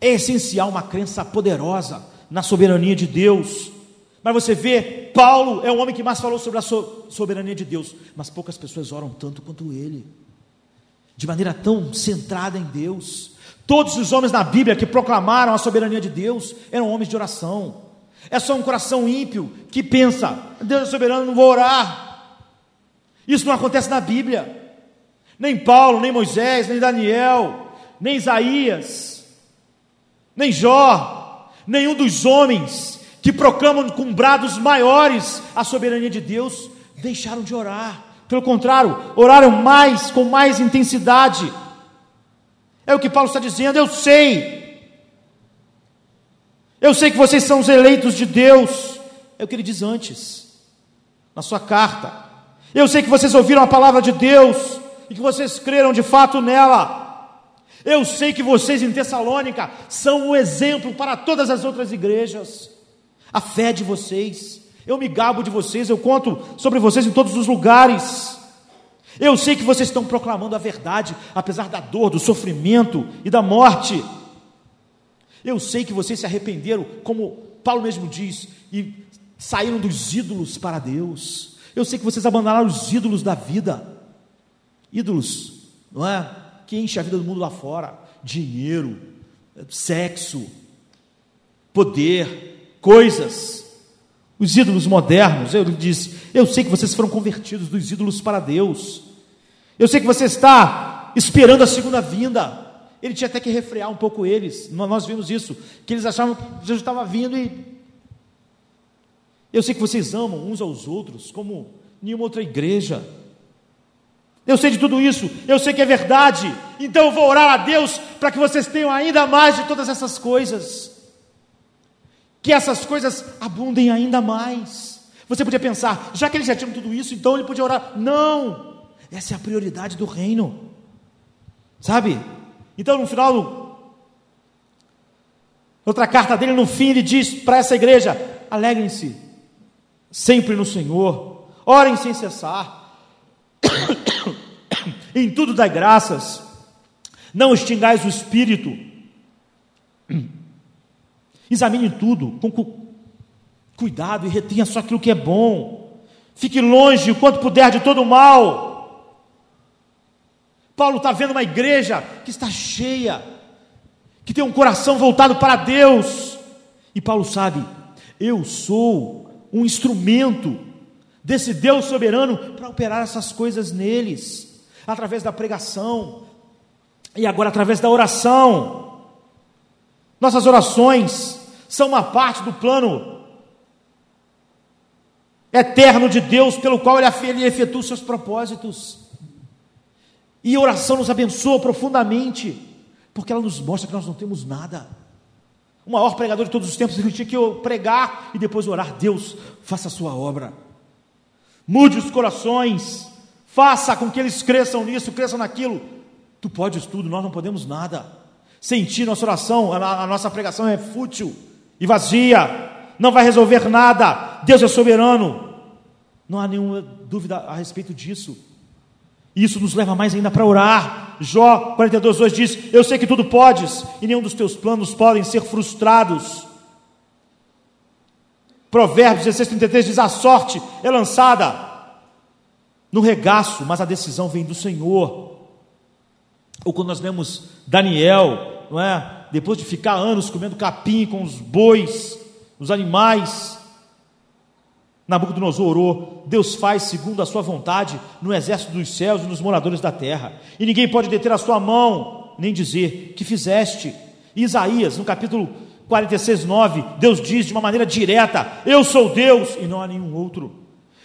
É essencial uma crença poderosa na soberania de Deus. Mas você vê, Paulo é o homem que mais falou sobre a soberania de Deus, mas poucas pessoas oram tanto quanto ele, de maneira tão centrada em Deus. Todos os homens na Bíblia que proclamaram a soberania de Deus eram homens de oração. É só um coração ímpio que pensa: Deus é soberano, não vou orar. Isso não acontece na Bíblia. Nem Paulo, nem Moisés, nem Daniel, nem Isaías, nem Jó, nenhum dos homens que proclamam com brados maiores a soberania de Deus deixaram de orar. Pelo contrário, oraram mais, com mais intensidade. É o que Paulo está dizendo, eu sei eu sei que vocês são os eleitos de Deus. É o que ele diz antes, na sua carta. Eu sei que vocês ouviram a palavra de Deus e que vocês creram de fato nela. Eu sei que vocês em Tessalônica são um exemplo para todas as outras igrejas. A fé de vocês, eu me gabo de vocês, eu conto sobre vocês em todos os lugares. Eu sei que vocês estão proclamando a verdade, apesar da dor, do sofrimento e da morte. Eu sei que vocês se arrependeram, como Paulo mesmo diz, e saíram dos ídolos para Deus. Eu sei que vocês abandonaram os ídolos da vida. Ídolos, não é? Que enche a vida do mundo lá fora: dinheiro, sexo, poder, coisas. Os ídolos modernos, eu disse, eu sei que vocês foram convertidos dos ídolos para Deus. Eu sei que você está esperando a segunda vinda. Ele tinha até que refrear um pouco eles. Nós vimos isso, que eles achavam que Jesus estava vindo e eu sei que vocês amam uns aos outros como nenhuma outra igreja. Eu sei de tudo isso, eu sei que é verdade. Então eu vou orar a Deus para que vocês tenham ainda mais de todas essas coisas. Que essas coisas abundem ainda mais. Você podia pensar, já que eles já tinham tudo isso, então ele podia orar. Não! Essa é a prioridade do reino. Sabe? Então, no final, outra carta dele, no fim, ele diz para essa igreja: alegrem-se sempre no Senhor, orem sem cessar, em tudo dai graças, não extingais o espírito, examine tudo com cu cuidado e retenha só aquilo que é bom, fique longe o quanto puder de todo o mal. Paulo está vendo uma igreja que está cheia, que tem um coração voltado para Deus, e Paulo sabe, eu sou um instrumento desse Deus soberano para operar essas coisas neles, através da pregação, e agora através da oração. Nossas orações são uma parte do plano eterno de Deus, pelo qual Ele efetua os seus propósitos. E a oração nos abençoa profundamente, porque ela nos mostra que nós não temos nada. O maior pregador de todos os tempos, ele tinha que pregar e depois orar: Deus, faça a sua obra, mude os corações, faça com que eles cresçam nisso, cresçam naquilo. Tu podes tudo, nós não podemos nada. Sem ti, nossa oração, a, nossa pregação é fútil e vazia, não vai resolver nada. Deus é soberano, não há nenhuma dúvida a respeito disso. Isso nos leva mais ainda para orar. Jó 42, 2 diz: Eu sei que tudo podes, e nenhum dos teus planos podem ser frustrados. Provérbios 16, 33 diz: A sorte é lançada no regaço, mas a decisão vem do Senhor. Ou quando nós lemos Daniel, não é? Depois de ficar anos comendo capim com os bois, os animais, Nabucodonosor orou: Deus faz segundo a sua vontade no exército dos céus e nos moradores da terra, e ninguém pode deter a sua mão, nem dizer que fizeste. Isaías, no capítulo 46, 9, Deus diz de uma maneira direta: Eu sou Deus e não há nenhum outro.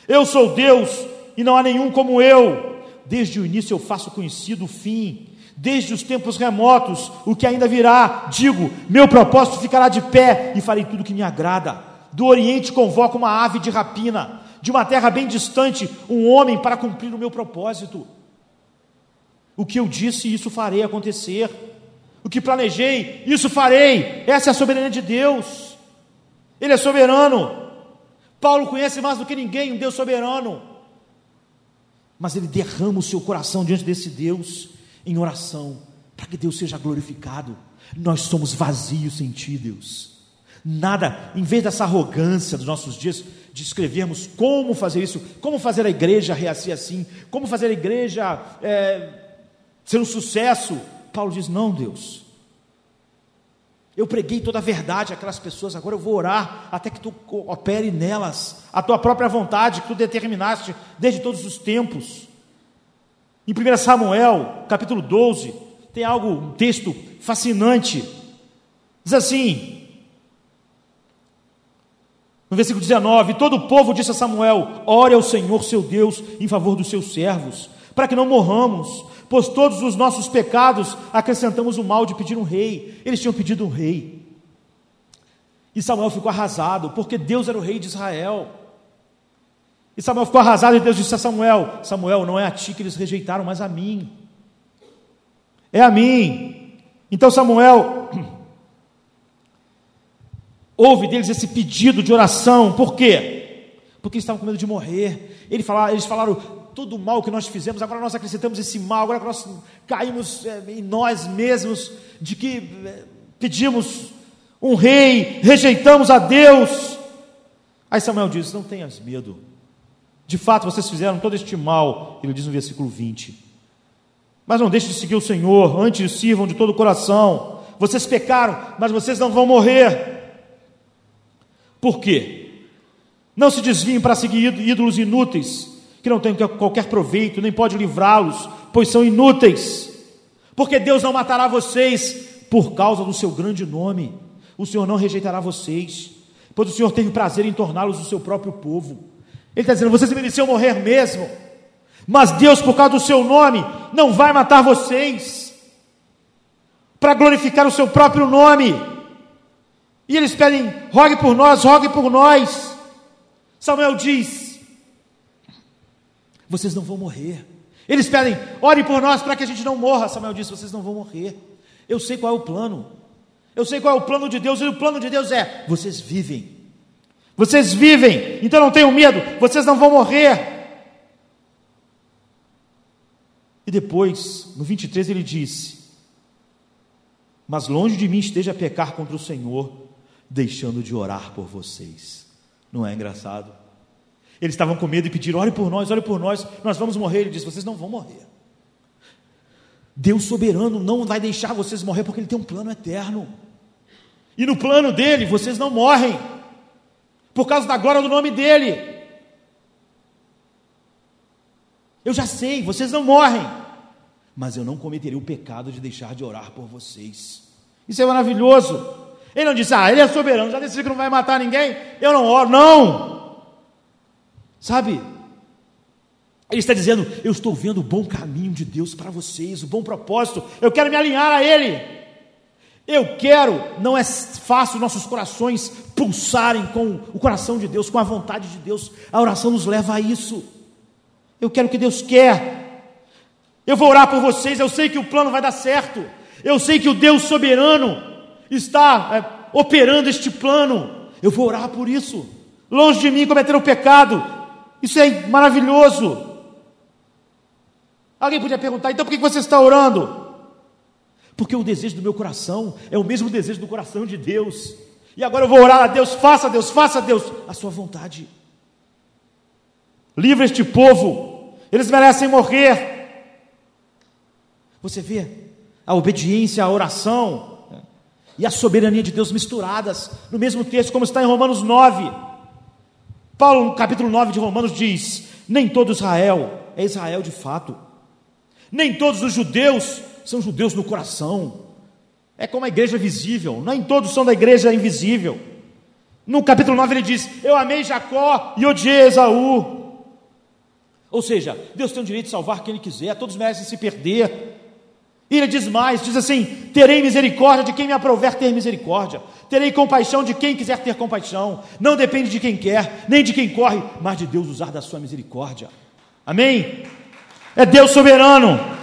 Eu sou Deus e não há nenhum como eu. Desde o início eu faço conhecido o fim, desde os tempos remotos, o que ainda virá. Digo: meu propósito ficará de pé e farei tudo que me agrada do Oriente convoca uma ave de rapina, de uma terra bem distante, um homem para cumprir o meu propósito. O que eu disse, isso farei acontecer. O que planejei, isso farei. Essa é a soberania de Deus. Ele é soberano. Paulo conhece mais do que ninguém um Deus soberano. Mas ele derrama o seu coração diante desse Deus em oração, para que Deus seja glorificado. Nós somos vazios sem ti, Deus. Nada, em vez dessa arrogância dos nossos dias, de escrevermos como fazer isso, como fazer a igreja reagir assim, como fazer a igreja é, ser um sucesso. Paulo diz: Não, Deus, eu preguei toda a verdade àquelas pessoas, agora eu vou orar até que tu opere nelas, a tua própria vontade que tu determinaste desde todos os tempos. Em 1 Samuel, capítulo 12, tem algo, um texto fascinante. Diz assim: no versículo 19: Todo o povo disse a Samuel: Ore ao Senhor seu Deus em favor dos seus servos, para que não morramos, pois todos os nossos pecados acrescentamos o mal de pedir um rei. Eles tinham pedido um rei. E Samuel ficou arrasado, porque Deus era o rei de Israel. E Samuel ficou arrasado e Deus disse a Samuel: Samuel, não é a ti que eles rejeitaram, mas a mim. É a mim. Então Samuel houve deles esse pedido de oração. Por quê? Porque eles estavam com medo de morrer. Eles falaram, eles falaram todo o mal que nós fizemos, agora nós acrescentamos esse mal, agora nós caímos é, em nós mesmos, de que é, pedimos um rei, rejeitamos a Deus. Aí Samuel diz: Não tenhas medo. De fato, vocês fizeram todo este mal, ele diz no versículo 20. Mas não deixem de seguir o Senhor, antes sirvam de todo o coração. Vocês pecaram, mas vocês não vão morrer. Por quê? Não se desviem para seguir ídolos inúteis, que não têm qualquer proveito, nem pode livrá-los, pois são inúteis. Porque Deus não matará vocês por causa do seu grande nome. O Senhor não rejeitará vocês, pois o Senhor teve prazer em torná-los o seu próprio povo. Ele está dizendo: vocês mereciam morrer mesmo, mas Deus, por causa do seu nome, não vai matar vocês, para glorificar o seu próprio nome. E eles pedem: rogue por nós, rogue por nós. Samuel diz: vocês não vão morrer. Eles pedem, ore por nós para que a gente não morra. Samuel disse: vocês não vão morrer. Eu sei qual é o plano. Eu sei qual é o plano de Deus, e o plano de Deus é: vocês vivem. Vocês vivem, então não tenham medo, vocês não vão morrer. E depois, no 23, ele disse: Mas longe de mim esteja a pecar contra o Senhor, deixando de orar por vocês. Não é engraçado? Eles estavam com medo e pediram: ore por nós, ore por nós, nós vamos morrer. Ele disse: vocês não vão morrer. Deus soberano não vai deixar vocês morrer porque Ele tem um plano eterno. E no plano dele, vocês não morrem, por causa da glória do nome dele. Eu já sei, vocês não morrem, mas eu não cometerei o pecado de deixar de orar por vocês. Isso é maravilhoso. Ele não disse, ah, ele é soberano, já decidiu que não vai matar ninguém, eu não oro. Não! Sabe? Ele está dizendo: Eu estou vendo o bom caminho de Deus para vocês, o bom propósito, eu quero me alinhar a Ele. Eu quero, não é fácil nossos corações pulsarem com o coração de Deus, com a vontade de Deus, a oração nos leva a isso. Eu quero o que Deus quer, eu vou orar por vocês, eu sei que o plano vai dar certo, eu sei que o Deus soberano está é, operando este plano, eu vou orar por isso, longe de mim cometer o pecado, isso é maravilhoso. Alguém podia perguntar, então por que você está orando? Porque o desejo do meu coração é o mesmo desejo do coração de Deus. E agora eu vou orar a Deus, faça Deus, faça Deus a sua vontade. Livra este povo, eles merecem morrer. Você vê a obediência, a oração e a soberania de Deus misturadas no mesmo texto, como está em Romanos 9. Paulo, no capítulo 9 de Romanos, diz: Nem todo Israel é Israel de fato, nem todos os judeus são judeus no coração. É como a igreja visível, nem todos são da igreja invisível. No capítulo 9 ele diz: Eu amei Jacó e odiei Esaú. Ou seja, Deus tem o direito de salvar quem Ele quiser, todos merecem se perder. E ele diz mais: diz assim: Terei misericórdia de quem me aprover ter misericórdia, terei compaixão de quem quiser ter compaixão. Não depende de quem quer, nem de quem corre, mas de Deus usar da sua misericórdia. Amém? É Deus soberano.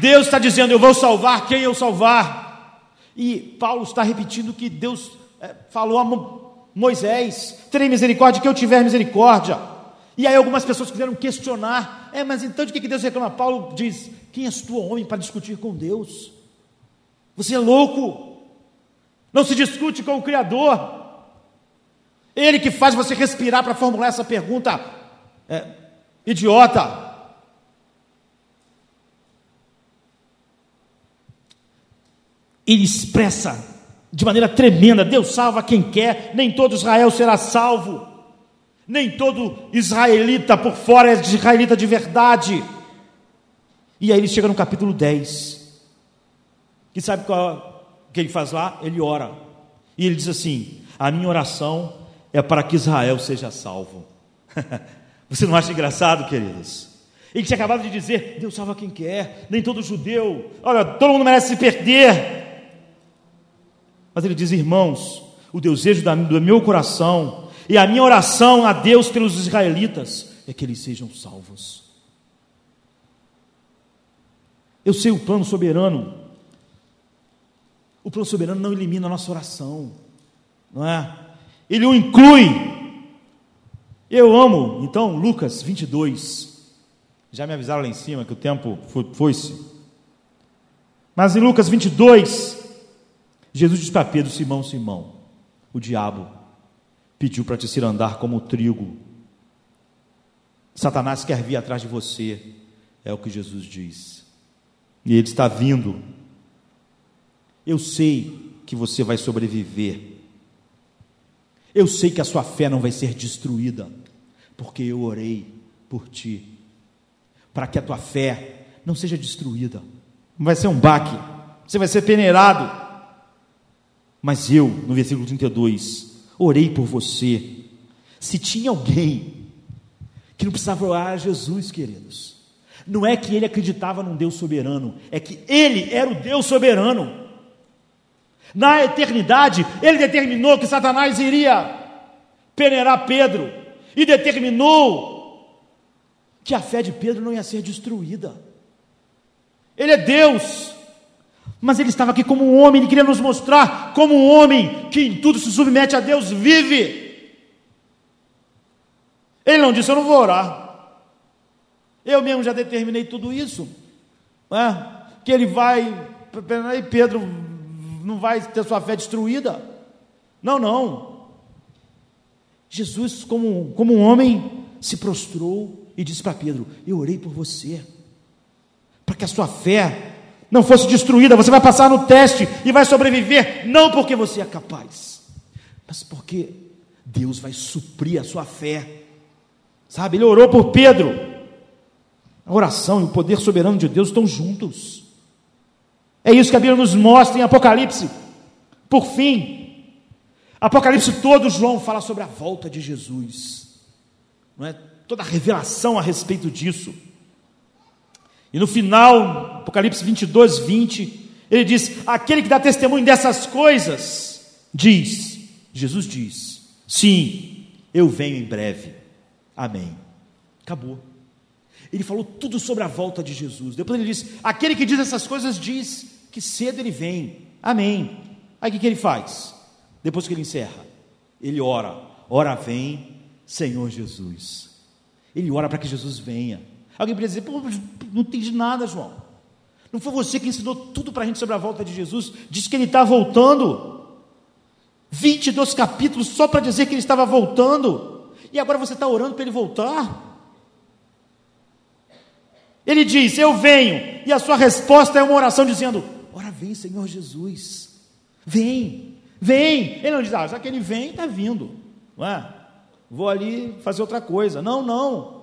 Deus está dizendo: Eu vou salvar quem eu salvar. E Paulo está repetindo que Deus é, falou a Moisés: Terei misericórdia de quem eu tiver misericórdia. E aí algumas pessoas quiseram questionar, é, mas então de que Deus reclama? Paulo diz: quem és tu, homem, para discutir com Deus? Você é louco, não se discute com o Criador. Ele que faz você respirar para formular essa pergunta é, idiota. Ele expressa de maneira tremenda: Deus salva quem quer, nem todo Israel será salvo. Nem todo israelita por fora é israelita de verdade. E aí ele chega no capítulo 10. Que sabe qual que ele faz lá? Ele ora. E ele diz assim: A minha oração é para que Israel seja salvo. Você não acha engraçado, queridos? Ele tinha acabado de dizer: Deus salva quem quer, nem todo judeu. Olha, todo mundo merece se perder. Mas ele diz: Irmãos, o desejo do meu coração e a minha oração a Deus pelos israelitas é que eles sejam salvos. Eu sei o plano soberano. O plano soberano não elimina a nossa oração, não é? Ele o inclui. Eu amo, então, Lucas 22. Já me avisaram lá em cima que o tempo foi-se. Mas em Lucas 22, Jesus diz para Pedro: Simão, Simão, o diabo pediu para te ser andar como trigo. Satanás quer vir atrás de você, é o que Jesus diz. E ele está vindo. Eu sei que você vai sobreviver. Eu sei que a sua fé não vai ser destruída, porque eu orei por ti, para que a tua fé não seja destruída. Não vai ser um baque, você vai ser peneirado. Mas eu, no versículo 32, orei por você. Se tinha alguém que não precisava orar a Jesus, queridos, não é que ele acreditava num Deus soberano, é que ele era o Deus soberano. Na eternidade, ele determinou que Satanás iria peneirar Pedro, e determinou que a fé de Pedro não ia ser destruída. Ele é Deus, mas ele estava aqui como um homem, ele queria nos mostrar como um homem que em tudo se submete a Deus vive. Ele não disse: Eu não vou orar. Eu mesmo já determinei tudo isso. Né? Que ele vai, e Pedro não vai ter sua fé destruída. Não, não. Jesus, como, como um homem, se prostrou e disse para Pedro: Eu orei por você, para que a sua fé não fosse destruída. Você vai passar no teste e vai sobreviver, não porque você é capaz, mas porque Deus vai suprir a sua fé. Sabe, ele orou por Pedro. A oração e o poder soberano de Deus estão juntos. É isso que a Bíblia nos mostra em Apocalipse. Por fim, Apocalipse todo, João fala sobre a volta de Jesus. Não é? Toda a revelação a respeito disso. E no final, Apocalipse 22, 20, ele diz: Aquele que dá testemunho dessas coisas, diz, Jesus diz: Sim, eu venho em breve. Amém. Acabou. Ele falou tudo sobre a volta de Jesus. Depois ele diz: Aquele que diz essas coisas diz que cedo ele vem. Amém. Aí o que, que ele faz? Depois que ele encerra, ele ora: Ora vem, Senhor Jesus. Ele ora para que Jesus venha. Alguém poderia dizer: Pô, não entendi nada, João. Não foi você que ensinou tudo para a gente sobre a volta de Jesus? Diz que ele está voltando. 22 capítulos só para dizer que ele estava voltando. E agora você está orando para ele voltar? Ele diz: Eu venho, e a sua resposta é uma oração dizendo: Ora, vem, Senhor Jesus, vem, vem. Ele não diz: Ah, já que ele vem, está vindo, não é? Vou ali fazer outra coisa. Não, não.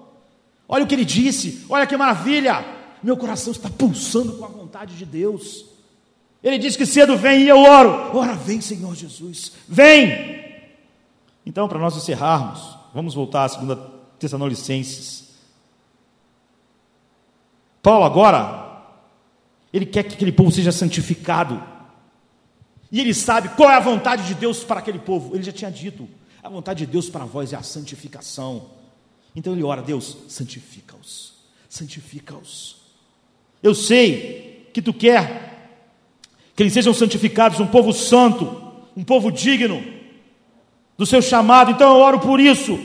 Olha o que ele disse, olha que maravilha. Meu coração está pulsando com a vontade de Deus. Ele diz que cedo vem e eu oro. Ora, vem, Senhor Jesus, vem. Então, para nós encerrarmos, vamos voltar à segunda Tessalonicenses Paulo agora, ele quer que aquele povo seja santificado. E ele sabe qual é a vontade de Deus para aquele povo. Ele já tinha dito: a vontade de Deus para vós é a santificação. Então ele ora: Deus, santifica-os, santifica-os. Eu sei que tu quer que eles sejam santificados, um povo santo, um povo digno do seu chamado. Então eu oro por isso.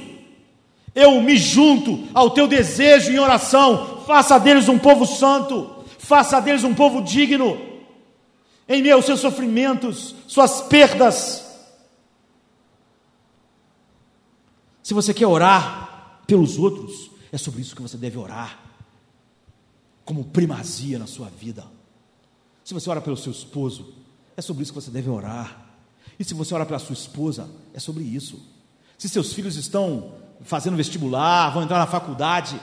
Eu me junto ao teu desejo em oração faça deles um povo santo, faça deles um povo digno, em meio aos seus sofrimentos, suas perdas. Se você quer orar pelos outros, é sobre isso que você deve orar, como primazia na sua vida. Se você ora pelo seu esposo, é sobre isso que você deve orar. E se você ora pela sua esposa, é sobre isso. Se seus filhos estão fazendo vestibular, vão entrar na faculdade,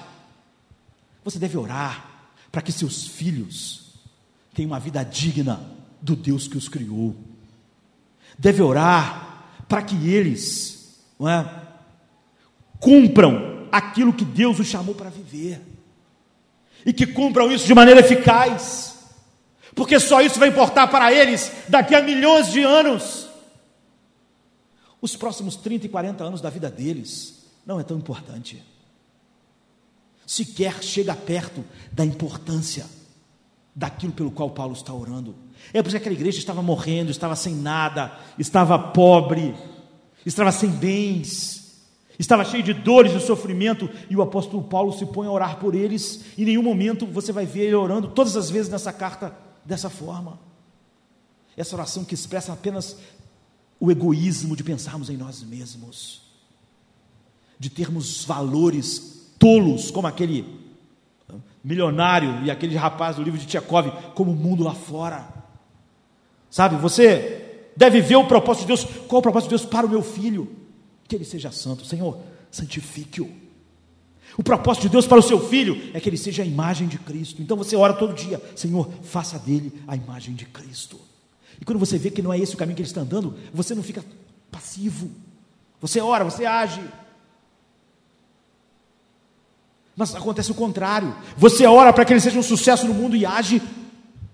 você deve orar para que seus filhos tenham uma vida digna do Deus que os criou. Deve orar para que eles não é, cumpram aquilo que Deus os chamou para viver. E que cumpram isso de maneira eficaz. Porque só isso vai importar para eles daqui a milhões de anos. Os próximos 30 e 40 anos da vida deles não é tão importante sequer chega perto da importância daquilo pelo qual Paulo está orando. É porque aquela igreja estava morrendo, estava sem nada, estava pobre, estava sem bens, estava cheio de dores e sofrimento, e o apóstolo Paulo se põe a orar por eles. Em nenhum momento você vai ver ele orando, todas as vezes nessa carta, dessa forma. Essa oração que expressa apenas o egoísmo de pensarmos em nós mesmos, de termos valores tolos como aquele milionário e aquele rapaz do livro de Tchekov, como o mundo lá fora. Sabe, você deve ver o propósito de Deus. Qual o propósito de Deus para o meu filho? Que ele seja santo. Senhor, santifique-o. O propósito de Deus para o seu filho é que ele seja a imagem de Cristo. Então você ora todo dia, Senhor, faça dele a imagem de Cristo. E quando você vê que não é esse o caminho que ele está andando, você não fica passivo. Você ora, você age. Mas acontece o contrário. Você ora para que ele seja um sucesso no mundo e age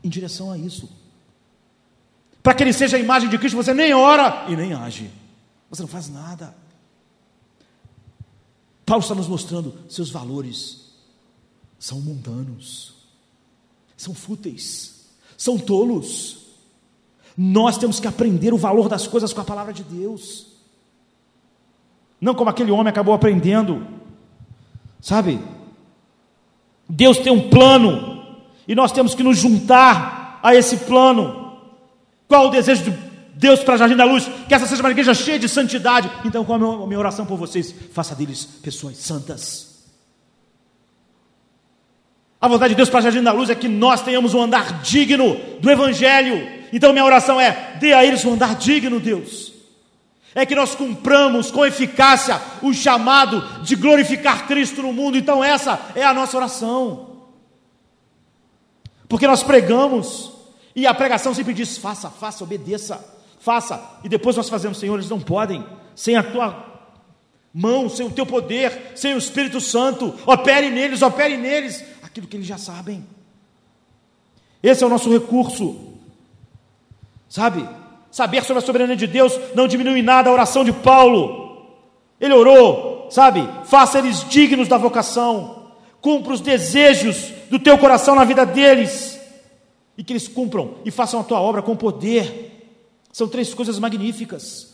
em direção a isso. Para que ele seja a imagem de Cristo, você nem ora e nem age. Você não faz nada. Paulo está nos mostrando seus valores são mundanos, são fúteis, são tolos. Nós temos que aprender o valor das coisas com a palavra de Deus. Não como aquele homem acabou aprendendo. Sabe? Deus tem um plano e nós temos que nos juntar a esse plano. Qual o desejo de Deus para Jardim da Luz? Que essa seja uma igreja cheia de santidade. Então, qual a minha oração por vocês? Faça deles pessoas santas. A vontade de Deus para Jardim da Luz é que nós tenhamos um andar digno do Evangelho. Então minha oração é: dê a eles um andar digno, Deus. É que nós cumpramos com eficácia o chamado de glorificar Cristo no mundo. Então essa é a nossa oração. Porque nós pregamos e a pregação sempre diz: faça, faça, obedeça, faça. E depois nós fazemos, Senhor, eles não podem, sem a tua mão, sem o teu poder, sem o Espírito Santo. Opere neles, opere neles aquilo que eles já sabem. Esse é o nosso recurso. Sabe? Saber sobre a soberania de Deus não diminui nada a oração de Paulo. Ele orou, sabe? Faça eles dignos da vocação. Cumpra os desejos do teu coração na vida deles. E que eles cumpram e façam a tua obra com poder. São três coisas magníficas.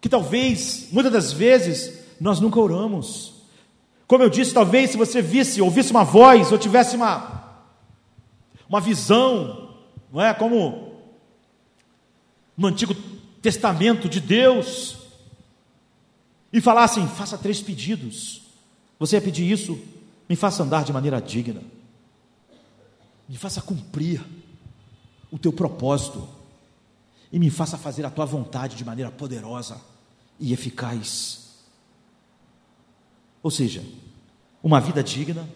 Que talvez, muitas das vezes, nós nunca oramos. Como eu disse, talvez se você visse, ouvisse uma voz, ou tivesse uma, uma visão, não é? Como no Antigo Testamento de Deus, e falassem: faça três pedidos. Você ia pedir isso? Me faça andar de maneira digna, me faça cumprir o teu propósito, e me faça fazer a tua vontade de maneira poderosa e eficaz. Ou seja, uma vida digna,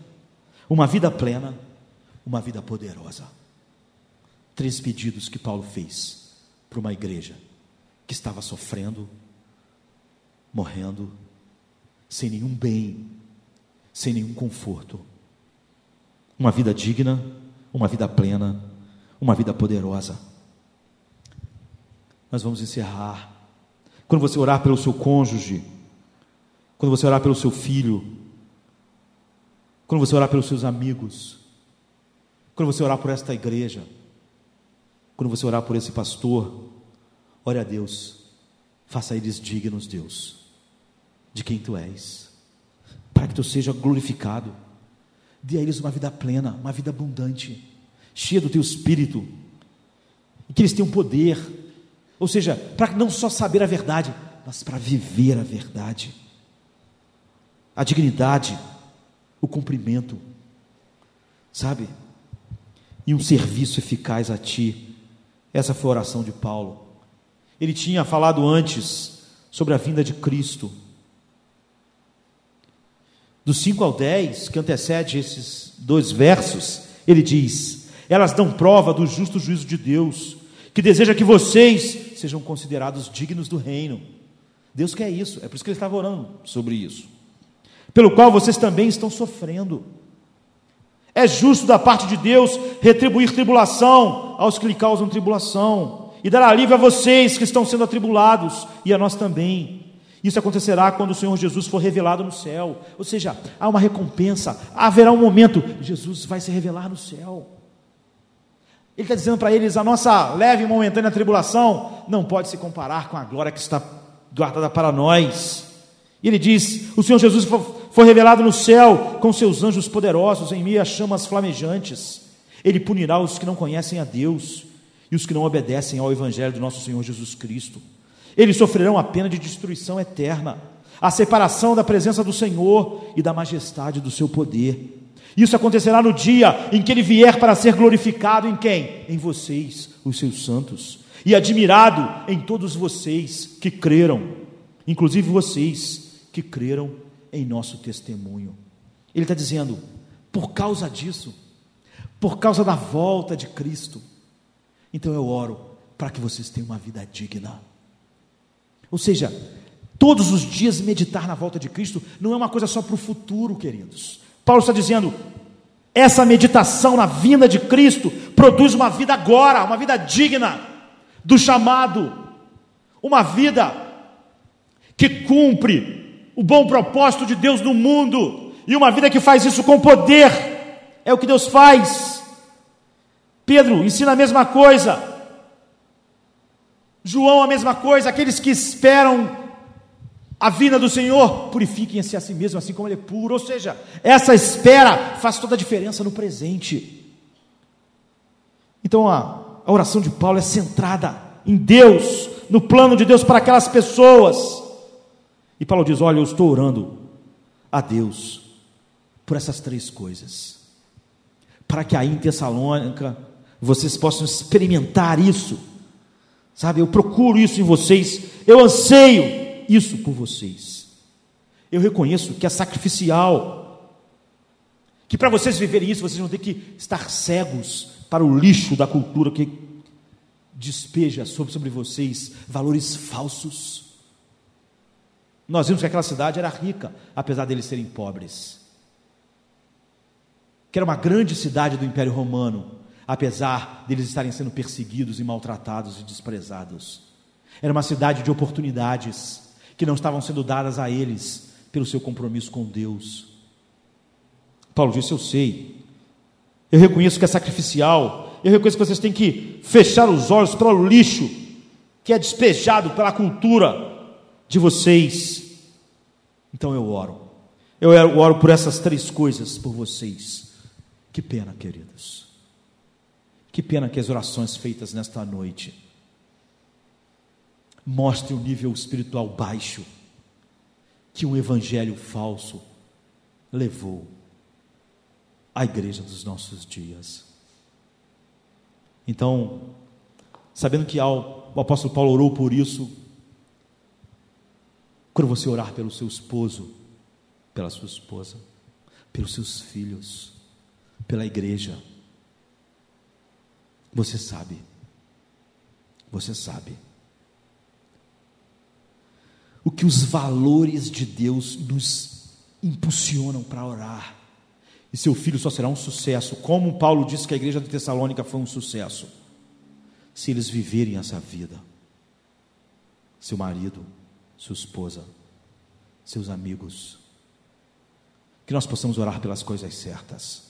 uma vida plena, uma vida poderosa. Três pedidos que Paulo fez para uma igreja que estava sofrendo, morrendo, sem nenhum bem, sem nenhum conforto. Uma vida digna, uma vida plena, uma vida poderosa. Nós vamos encerrar. Quando você orar pelo seu cônjuge, quando você orar pelo seu filho, quando você orar pelos seus amigos, quando você orar por esta igreja, quando você orar por esse pastor, ore a Deus, faça eles dignos, Deus, de quem tu és, para que tu seja glorificado, dê a eles uma vida plena, uma vida abundante, cheia do teu espírito, e que eles tenham poder, ou seja, para não só saber a verdade, mas para viver a verdade a dignidade, o cumprimento, sabe? E um serviço eficaz a ti. Essa foi a oração de Paulo. Ele tinha falado antes sobre a vinda de Cristo. Do 5 ao 10, que antecede esses dois versos, ele diz: Elas dão prova do justo juízo de Deus, que deseja que vocês sejam considerados dignos do reino. Deus quer isso, é por isso que ele estava orando sobre isso pelo qual vocês também estão sofrendo. É justo da parte de Deus retribuir tribulação aos que lhe causam tribulação, e dar alívio a vocês que estão sendo atribulados, e a nós também. Isso acontecerá quando o Senhor Jesus for revelado no céu. Ou seja, há uma recompensa, haverá um momento, Jesus vai se revelar no céu. Ele está dizendo para eles: a nossa leve e momentânea tribulação não pode se comparar com a glória que está guardada para nós. E ele diz: o Senhor Jesus foi revelado no céu com seus anjos poderosos em meio a chamas flamejantes. Ele punirá os que não conhecem a Deus e os que não obedecem ao Evangelho do nosso Senhor Jesus Cristo. Eles sofrerão a pena de destruição eterna, a separação da presença do Senhor e da majestade do seu poder. Isso acontecerá no dia em que ele vier para ser glorificado em quem? Em vocês, os seus santos, e admirado em todos vocês que creram, inclusive vocês que creram em nosso testemunho. Ele está dizendo, por causa disso, por causa da volta de Cristo, então eu oro para que vocês tenham uma vida digna. Ou seja, todos os dias meditar na volta de Cristo não é uma coisa só para o futuro, queridos. Paulo está dizendo, essa meditação na vinda de Cristo produz uma vida agora, uma vida digna do chamado, uma vida que cumpre o bom propósito de Deus no mundo, e uma vida que faz isso com poder, é o que Deus faz. Pedro ensina a mesma coisa, João a mesma coisa, aqueles que esperam a vinda do Senhor, purifiquem-se a si mesmos, assim como Ele é puro. Ou seja, essa espera faz toda a diferença no presente. Então a, a oração de Paulo é centrada em Deus, no plano de Deus para aquelas pessoas. E Paulo diz: Olha, eu estou orando a Deus por essas três coisas, para que aí em Tessalônica vocês possam experimentar isso, sabe? Eu procuro isso em vocês, eu anseio isso por vocês. Eu reconheço que é sacrificial, que para vocês viverem isso, vocês vão ter que estar cegos para o lixo da cultura que despeja sobre, sobre vocês valores falsos. Nós vimos que aquela cidade era rica, apesar deles serem pobres. Que era uma grande cidade do Império Romano, apesar deles estarem sendo perseguidos e maltratados e desprezados. Era uma cidade de oportunidades que não estavam sendo dadas a eles pelo seu compromisso com Deus. Paulo disse: Eu sei, eu reconheço que é sacrificial, eu reconheço que vocês têm que fechar os olhos para o lixo que é despejado pela cultura de vocês. Então eu oro, eu oro por essas três coisas por vocês. Que pena, queridos, que pena que as orações feitas nesta noite mostre o nível espiritual baixo que um evangelho falso levou à igreja dos nossos dias. Então, sabendo que o apóstolo Paulo orou por isso, quando você orar pelo seu esposo, pela sua esposa, pelos seus filhos, pela igreja, você sabe, você sabe o que os valores de Deus nos impulsionam para orar. E seu filho só será um sucesso, como Paulo disse que a igreja de Tessalônica foi um sucesso, se eles viverem essa vida. Seu marido, sua esposa, seus amigos. Que nós possamos orar pelas coisas certas.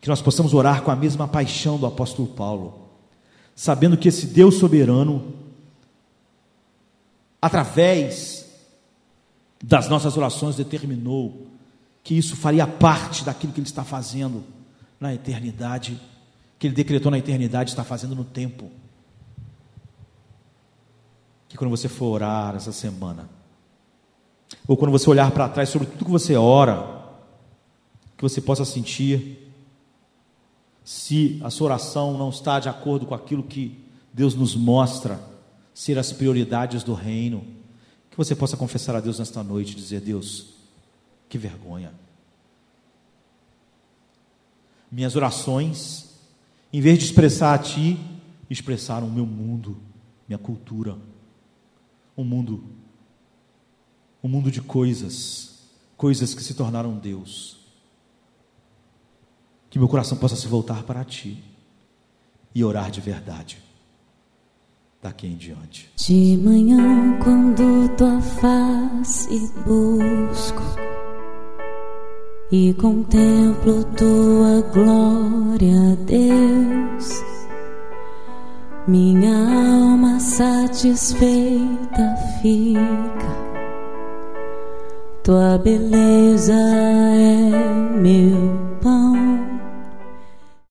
Que nós possamos orar com a mesma paixão do apóstolo Paulo, sabendo que esse Deus soberano através das nossas orações, determinou que isso faria parte daquilo que Ele está fazendo na eternidade, que Ele decretou na eternidade, está fazendo no tempo. Que quando você for orar essa semana, ou quando você olhar para trás sobre tudo que você ora, que você possa sentir se a sua oração não está de acordo com aquilo que Deus nos mostra ser as prioridades do reino. Que você possa confessar a Deus nesta noite e dizer: Deus, que vergonha. Minhas orações, em vez de expressar a Ti, expressaram o meu mundo, minha cultura, um mundo, um mundo de coisas, coisas que se tornaram Deus. Que meu coração possa se voltar para Ti e orar de verdade daqui em diante. De manhã, quando tua face busco e contemplo tua glória, Deus, minha alma satisfeita fica. Tua beleza é meu